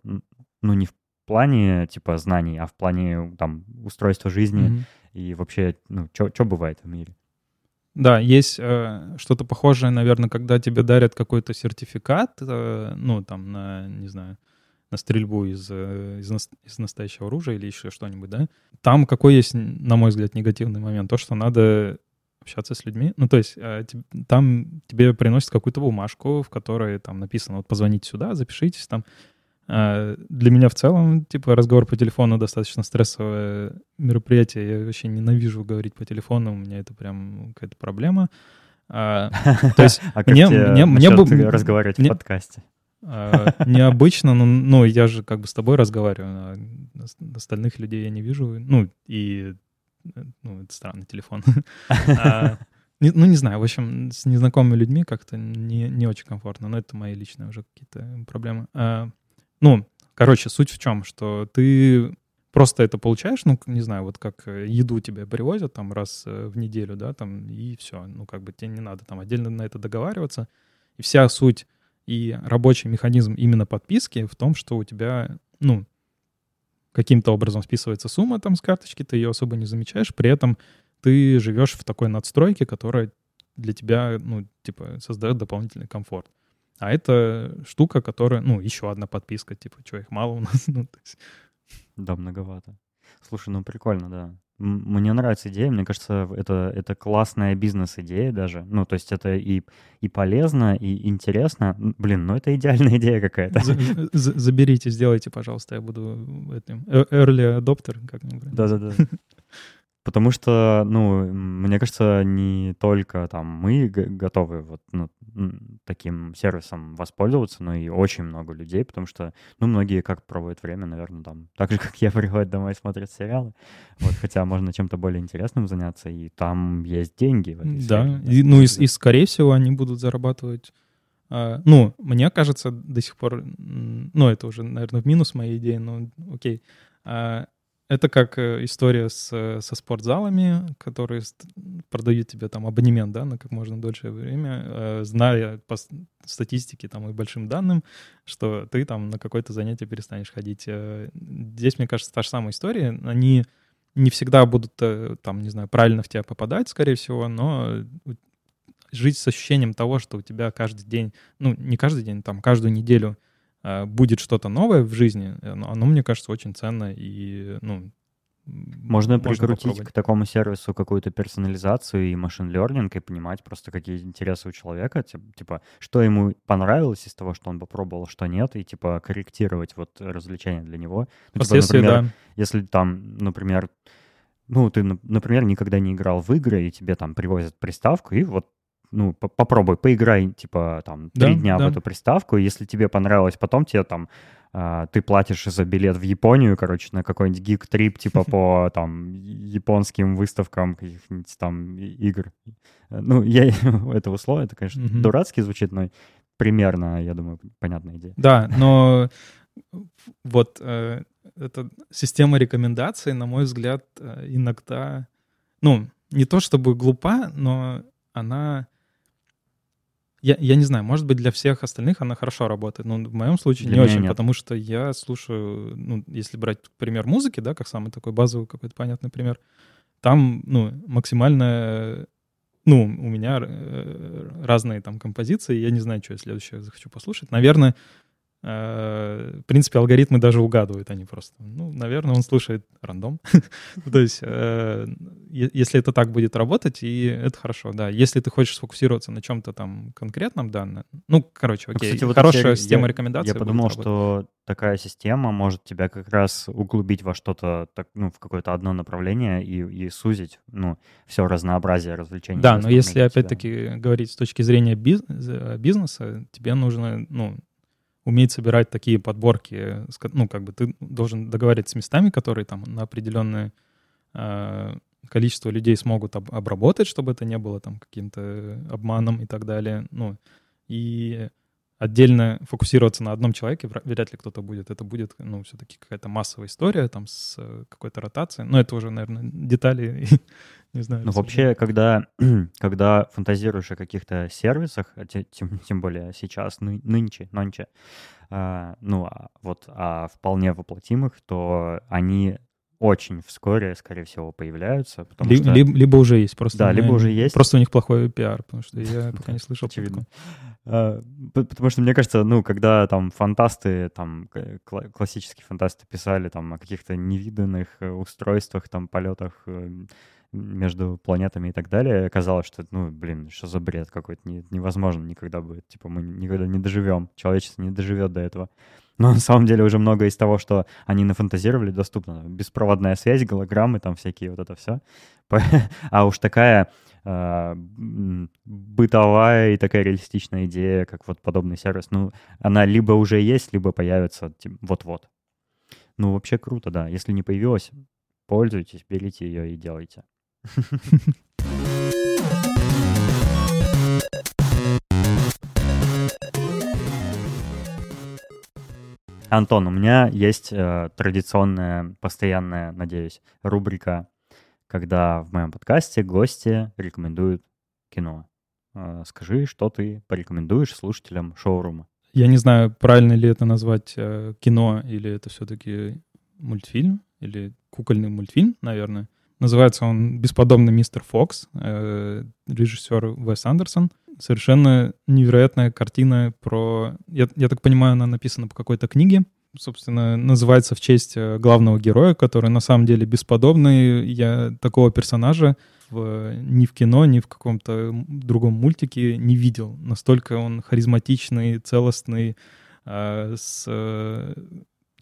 ну, не в плане, типа, знаний, а в плане, там, устройства жизни mm-hmm. и вообще, ну, что бывает в мире. Да, есть э, что-то похожее, наверное, когда тебе дарят какой-то сертификат, э, ну, там, на, не знаю, на стрельбу из, э, из, из настоящего оружия или еще что-нибудь, да? Там какой есть, на мой взгляд, негативный момент? То, что надо общаться с людьми. Ну, то есть э, там тебе приносят какую-то бумажку, в которой там написано, вот позвоните сюда, запишитесь там. А, для меня в целом, типа, разговор по телефону достаточно стрессовое мероприятие. Я вообще ненавижу говорить по телефону, у меня это прям какая-то проблема. А, то есть а мне, мне, мне бы разговаривать мне, в подкасте. Необычно, но ну, я же как бы с тобой разговариваю, а остальных людей я не вижу. Ну, и ну, это странный телефон. а, не, ну, не знаю, в общем, с незнакомыми людьми как-то не, не очень комфортно, но это мои личные уже какие-то проблемы. А, ну, короче, суть в чем, что ты просто это получаешь, ну, не знаю, вот как э, еду тебе привозят там раз э, в неделю, да, там, и все. Ну, как бы тебе не надо там отдельно на это договариваться. И вся суть и рабочий механизм именно подписки в том, что у тебя, ну, каким-то образом списывается сумма там с карточки, ты ее особо не замечаешь, при этом ты живешь в такой надстройке, которая для тебя, ну, типа, создает дополнительный комфорт. А это штука, которая, ну, еще одна подписка, типа, что, их мало у нас? ну, есть... Да, многовато. Слушай, ну прикольно, да. Мне нравится идея, мне кажется, это, это классная бизнес-идея даже. Ну, то есть это и, и полезно, и интересно. Блин, ну это идеальная идея какая-то. Заберите, сделайте, пожалуйста, я буду этим э, early adopter, как Да-да-да. Потому что, ну, мне кажется, не только там мы готовы вот ну, таким сервисом воспользоваться, но и очень много людей, потому что, ну, многие как проводят время, наверное, там, так же, как я, приходят домой и смотрят сериалы. Вот, хотя можно чем-то более интересным заняться, и там есть деньги. В этой да, и, ну, и, и, скорее всего, они будут зарабатывать Uh, ну, мне кажется, до сих пор, ну, это уже, наверное, в минус моей идеи, но окей. Это как э, история с, э, со спортзалами, которые продают тебе там абонемент, да, на как можно дольшее время, э, зная по статистике там и большим данным, что ты там на какое-то занятие перестанешь ходить. Здесь, мне кажется, та же самая история. Они не всегда будут там, не знаю, правильно в тебя попадать, скорее всего, но жить с ощущением того, что у тебя каждый день, ну, не каждый день, там, каждую неделю — будет что-то новое в жизни, э, оно, мне кажется, очень ценно и, ну, можно, можно прикрутить к такому сервису какую-то персонализацию и машин learning и понимать просто, какие интересы у человека, типа, что ему понравилось из того, что он попробовал, что нет, и, типа, корректировать вот развлечения для него. Ну, типа, например, да. если там, например, ну, ты, например, никогда не играл в игры, и тебе там привозят приставку, и вот ну, попробуй, поиграй, типа, там, три да, дня да. в эту приставку, и если тебе понравилось, потом тебе там а, ты платишь за билет в Японию, короче, на какой-нибудь гик-трип, типа по там японским выставкам каких-нибудь там игр. Ну, я это условие, это, конечно, mm-hmm. дурацки звучит, но примерно, я думаю, понятная идея. Да, но вот э, эта система рекомендаций, на мой взгляд, э, иногда, ну, не то чтобы глупа, но она я, я не знаю, может быть, для всех остальных она хорошо работает, но в моем случае для не очень, нет. потому что я слушаю, ну, если брать пример музыки, да, как самый такой базовый какой-то понятный пример, там, ну, максимально, ну, у меня э, разные там композиции, я не знаю, что я следующее захочу послушать. Наверное, в принципе, алгоритмы даже угадывают они просто. Ну, наверное, он слушает рандом. То есть, э, если это так будет работать, и это хорошо, да. Если ты хочешь сфокусироваться на чем-то там конкретном, да, ну, короче, ну, окей, хорошая система рекомендаций. Я подумал, что такая система может тебя как раз углубить во что-то, ну, в какое-то одно направление и, и сузить, ну, все разнообразие развлечений. Да, но если, опять-таки, говорить с точки зрения бизнеса, тебе нужно, ну, уметь собирать такие подборки, ну, как бы ты должен договориться с местами, которые там на определенное э, количество людей смогут об, обработать, чтобы это не было там каким-то обманом и так далее. Ну, и отдельно фокусироваться на одном человеке вряд ли кто-то будет. Это будет, ну, все-таки какая-то массовая история там с какой-то ротацией. Но это уже, наверное, детали Не знаю. Ну, вообще, когда, когда фантазируешь о каких-то сервисах, а тем, тем более сейчас, ны, нынче, нонче, э, ну, а вот а вполне воплотимых, то они очень вскоре, скорее всего, появляются. Потому Ли, что... либо, либо уже есть. Просто да, либо уже есть. Просто у них плохой пиар, потому что я пока не слышал. Очевидно. Потому что, мне кажется, ну, когда там фантасты, там, классические фантасты писали там о каких-то невиданных э, устройствах, там, полетах эм, между планетами и так далее, оказалось, что, ну, блин, что за бред какой-то, не, невозможно никогда будет, типа, мы никогда не доживем, человечество не доживет до этого. Но на самом деле уже многое из того, что они нафантазировали, доступно. Беспроводная связь, голограммы, там всякие вот это все. А уж такая э, бытовая и такая реалистичная идея, как вот подобный сервис, ну, она либо уже есть, либо появится вот-вот. Ну, вообще круто, да. Если не появилась, пользуйтесь, берите ее и делайте. Антон, у меня есть э, традиционная, постоянная, надеюсь, рубрика, когда в моем подкасте гости рекомендуют кино. Э, скажи, что ты порекомендуешь слушателям шоурума? Я не знаю, правильно ли это назвать э, кино, или это все-таки мультфильм, или кукольный мультфильм, наверное. Называется он «Бесподобный мистер Фокс», э, режиссер Уэс Андерсон. Совершенно невероятная картина про... Я, я так понимаю, она написана по какой-то книге. Собственно, называется в честь э, главного героя, который на самом деле бесподобный. Я такого персонажа в, ни в кино, ни в каком-то другом мультике не видел. Настолько он харизматичный, целостный, э, с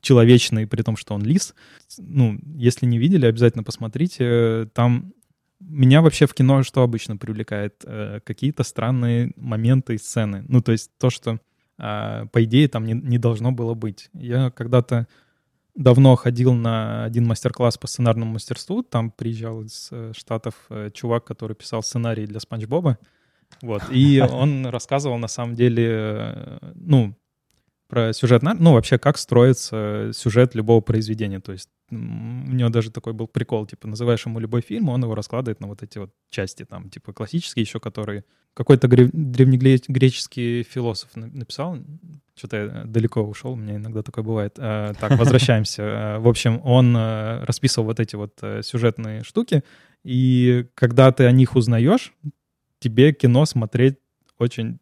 человечный, при том, что он лис. Ну, если не видели, обязательно посмотрите. Там меня вообще в кино что обычно привлекает? Э, какие-то странные моменты и сцены. Ну, то есть то, что, э, по идее, там не, не должно было быть. Я когда-то давно ходил на один мастер-класс по сценарному мастерству. Там приезжал из э, Штатов э, чувак, который писал сценарий для Спанч Боба. Вот. И он рассказывал, на самом деле, ну, про сюжет, ну, вообще, как строится сюжет любого произведения. То есть у него даже такой был прикол, типа, называешь ему любой фильм, он его раскладывает на вот эти вот части, там, типа, классические еще, которые какой-то древнегреческий философ написал, что-то я далеко ушел, у меня иногда такое бывает. А, так, возвращаемся. А, в общем, он расписывал вот эти вот сюжетные штуки, и когда ты о них узнаешь, тебе кино смотреть очень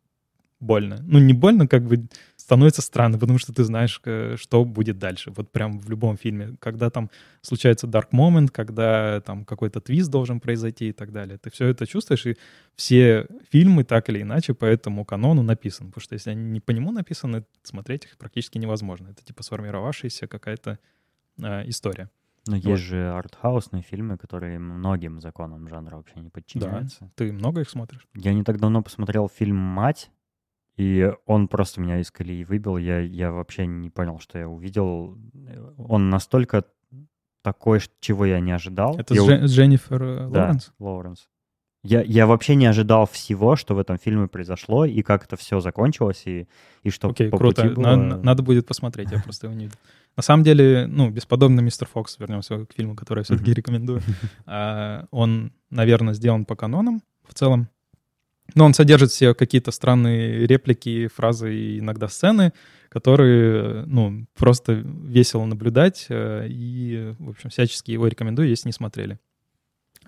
больно. Ну, не больно, как бы становится странно, потому что ты знаешь, э, что будет дальше. Вот прям в любом фильме. Когда там случается dark moment, когда там какой-то твист должен произойти и так далее. Ты все это чувствуешь, и все фильмы так или иначе по этому канону написаны. Потому что если они не по нему написаны, смотреть их практически невозможно. Это типа сформировавшаяся какая-то э, история. Но есть Вот. же артхаусные фильмы, которые многим законам жанра вообще не подчиняются. Ты много их смотришь? Я не так давно посмотрел фильм «Мать», и он просто меня из колеи выбил. Я, я вообще не понял, что я увидел. Он настолько такой, чего я не ожидал. Это Я с, у- Джен- с Дженнифер э, Да, Лоуренс? Лоуренс. Я, я вообще не ожидал всего, что в этом фильме произошло, и как это все закончилось, и, и что Окей, по круто. пути было. На- на- надо будет посмотреть, я просто его не видел. На самом деле, ну, «Бесподобный мистер Фокс», вернемся к фильму, который я все-таки рекомендую. А, Он, наверное, сделан по канонам в целом. Но он содержит все какие-то странные реплики, фразы и иногда сцены, которые, ну, просто весело наблюдать. э, И, в общем, всячески его рекомендую, если не смотрели.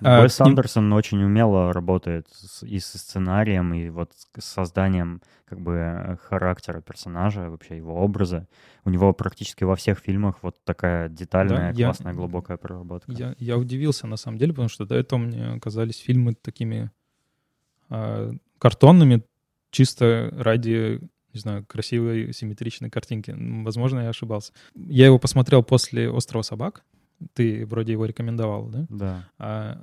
А, Уэс к ним- Андерсон очень умело работает с- и со сценарием, и вот с созданием как бы характера персонажа, вообще его образа. У него практически во всех фильмах вот такая детальная, я- классная, глубокая проработка. Я, я удивился, на самом деле, потому что до этого мне казались фильмы такими а, картонными, чисто ради, не знаю, красивой симметричной картинки. Возможно, я ошибался. Я его посмотрел после «Острова собак». Ты вроде его рекомендовал, да? Да. А,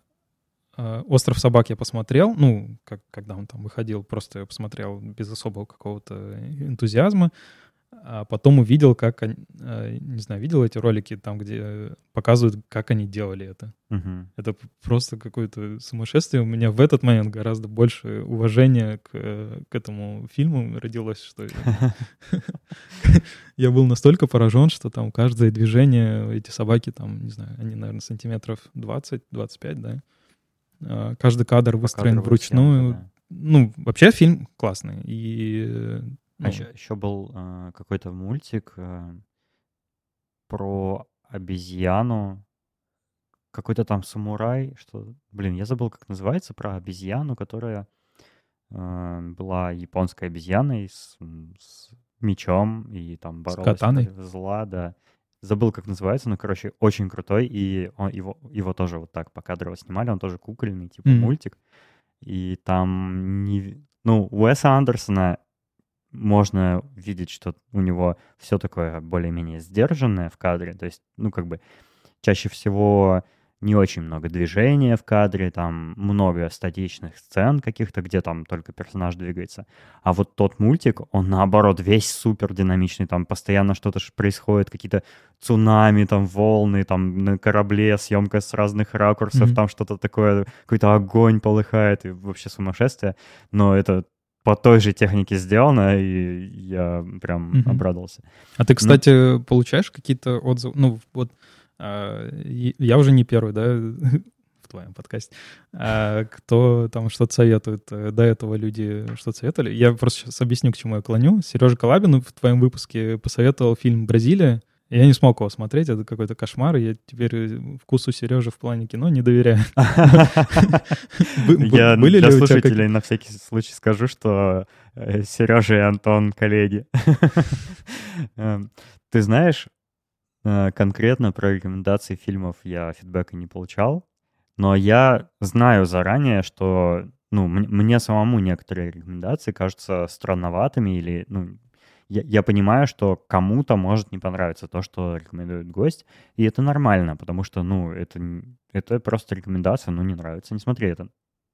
а, «Остров собак» я посмотрел, ну, как, когда он там выходил, просто посмотрел без особого какого-то энтузиазма. А потом увидел, как они, а, не знаю, видел эти ролики там, где показывают, как они делали это. Мгм. Это просто какое-то сумасшествие. У меня в этот момент гораздо больше уважения к, э, к этому фильму родилось, что я- был настолько поражен, что там каждое движение, эти собаки там, не знаю, они, наверное, сантиметров 20-25, да? А, Каждый кадр выстроен вручную. Ну, вообще фильм классный. И А ну, еще, еще был э, какой-то мультик э, про обезьяну. Какой-то там самурай, что... Блин, я забыл, как называется, про обезьяну, которая э, была японской обезьяной с, с мечом и там боролась катаной? против зла, да. Забыл, как называется, но, короче, очень крутой, и он, его, его тоже вот так покадрово снимали, он тоже кукольный, типа Мгм. мультик. И там, не... ну, Уэса Андерсона можно видеть, что у него все такое более-менее сдержанное в кадре. То есть, ну, как бы чаще всего не очень много движения в кадре, там много статичных сцен каких-то, где там только персонаж двигается. А вот тот мультик, он наоборот весь супер динамичный, там постоянно что-то происходит, какие-то цунами, там волны, там на корабле съемка с разных ракурсов, Мгм. там что-то такое, какой-то огонь полыхает, и вообще сумасшествие. Но это по той же технике сделано, и я прям Мгм. обрадовался. А ты, кстати, получаешь какие-то отзывы? Ну, вот а, я уже не первый, да, в твоем подкасте, а, кто там что-то советует. До этого люди что-то советовали. Я просто сейчас объясню, к чему я клоню. Сережа Калабин в твоем выпуске посоветовал фильм «Бразилия». Я не смог его смотреть, это какой-то кошмар. Я теперь э, вкусу Сережи в плане кино не доверяю. Я для слушателей на всякий случай скажу, что Сережа и Антон коллеги. Эм, Ты знаешь, э, конкретно про рекомендации фильмов я фидбэка не получал, но я знаю заранее, что ну, мне самому некоторые рекомендации кажутся странноватыми или ну, я, я понимаю, что кому-то может не понравиться то, что рекомендует гость, и это нормально, потому что, ну, это, это просто рекомендация, ну, не нравится, не смотри, это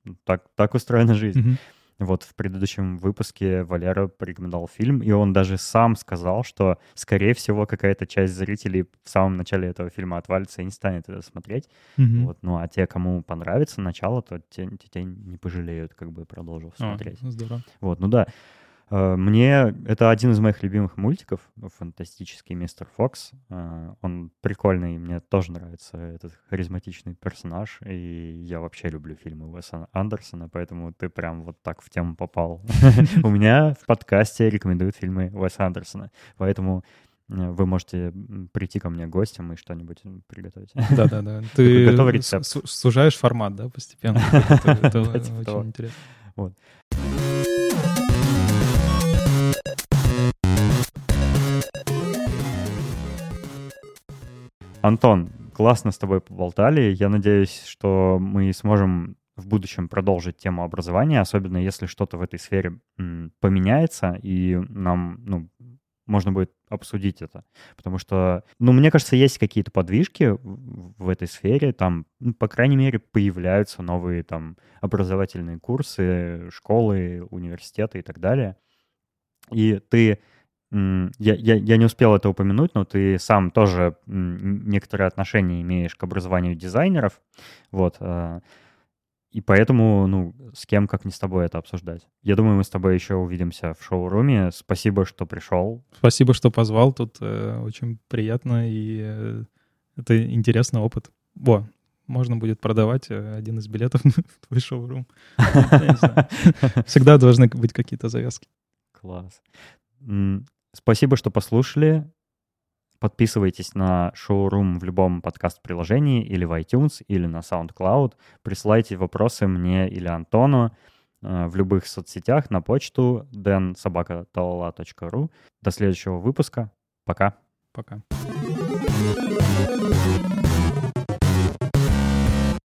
ну, так, так устроена жизнь. Мгм. Вот в предыдущем выпуске Валера порекомендовал фильм, и он даже сам сказал, что, скорее всего, какая-то часть зрителей в самом начале этого фильма отвалится и не станет это смотреть. Мгм. Вот, ну, а те, кому понравится начало, то те, те- те не пожалеют, как бы продолжив А, смотреть. Здорово. Вот, ну да. Э, Мне это один из моих любимых мультиков, фантастический мистер Фокс. Э, Он прикольный, мне тоже нравится этот харизматичный персонаж, и я вообще люблю фильмы Уэса Андерсона, поэтому ты прям вот так в тему попал. У меня в подкасте рекомендуют фильмы Уэса Андерсона, поэтому э, вы можете прийти ко мне гостем и что-нибудь приготовить. Да-да-да. Ты сужаешь формат, да, постепенно. Это типа очень интересно. Антон, классно с тобой поболтали. Я надеюсь, что мы сможем в будущем продолжить тему образования, особенно если что-то в этой сфере поменяется, и нам ну, можно будет обсудить это. Потому что, ну, мне кажется, есть какие-то подвижки в этой сфере. Там, ну, по крайней мере, появляются новые там образовательные курсы, школы, университеты и так далее. И ты я, я, я не успел это упомянуть, но ты сам тоже некоторые отношения имеешь к образованию дизайнеров. Вот. А, и поэтому, ну, с кем, как не с тобой это обсуждать. Я думаю, мы с тобой еще увидимся в шоуруме. Спасибо, что пришел. Спасибо, что позвал. Тут э, очень приятно, и э, это интересный опыт. Во, можно будет продавать э, один из билетов в твой шоурум. Всегда должны быть какие-то завязки. Класс. Спасибо, что послушали. Подписывайтесь на шоурум в любом подкаст-приложении или в iTunes, или на SoundCloud. Присылайте вопросы мне или Антону э, в любых соцсетях на почту densobaka.talala.ru. До следующего выпуска. Пока. Пока.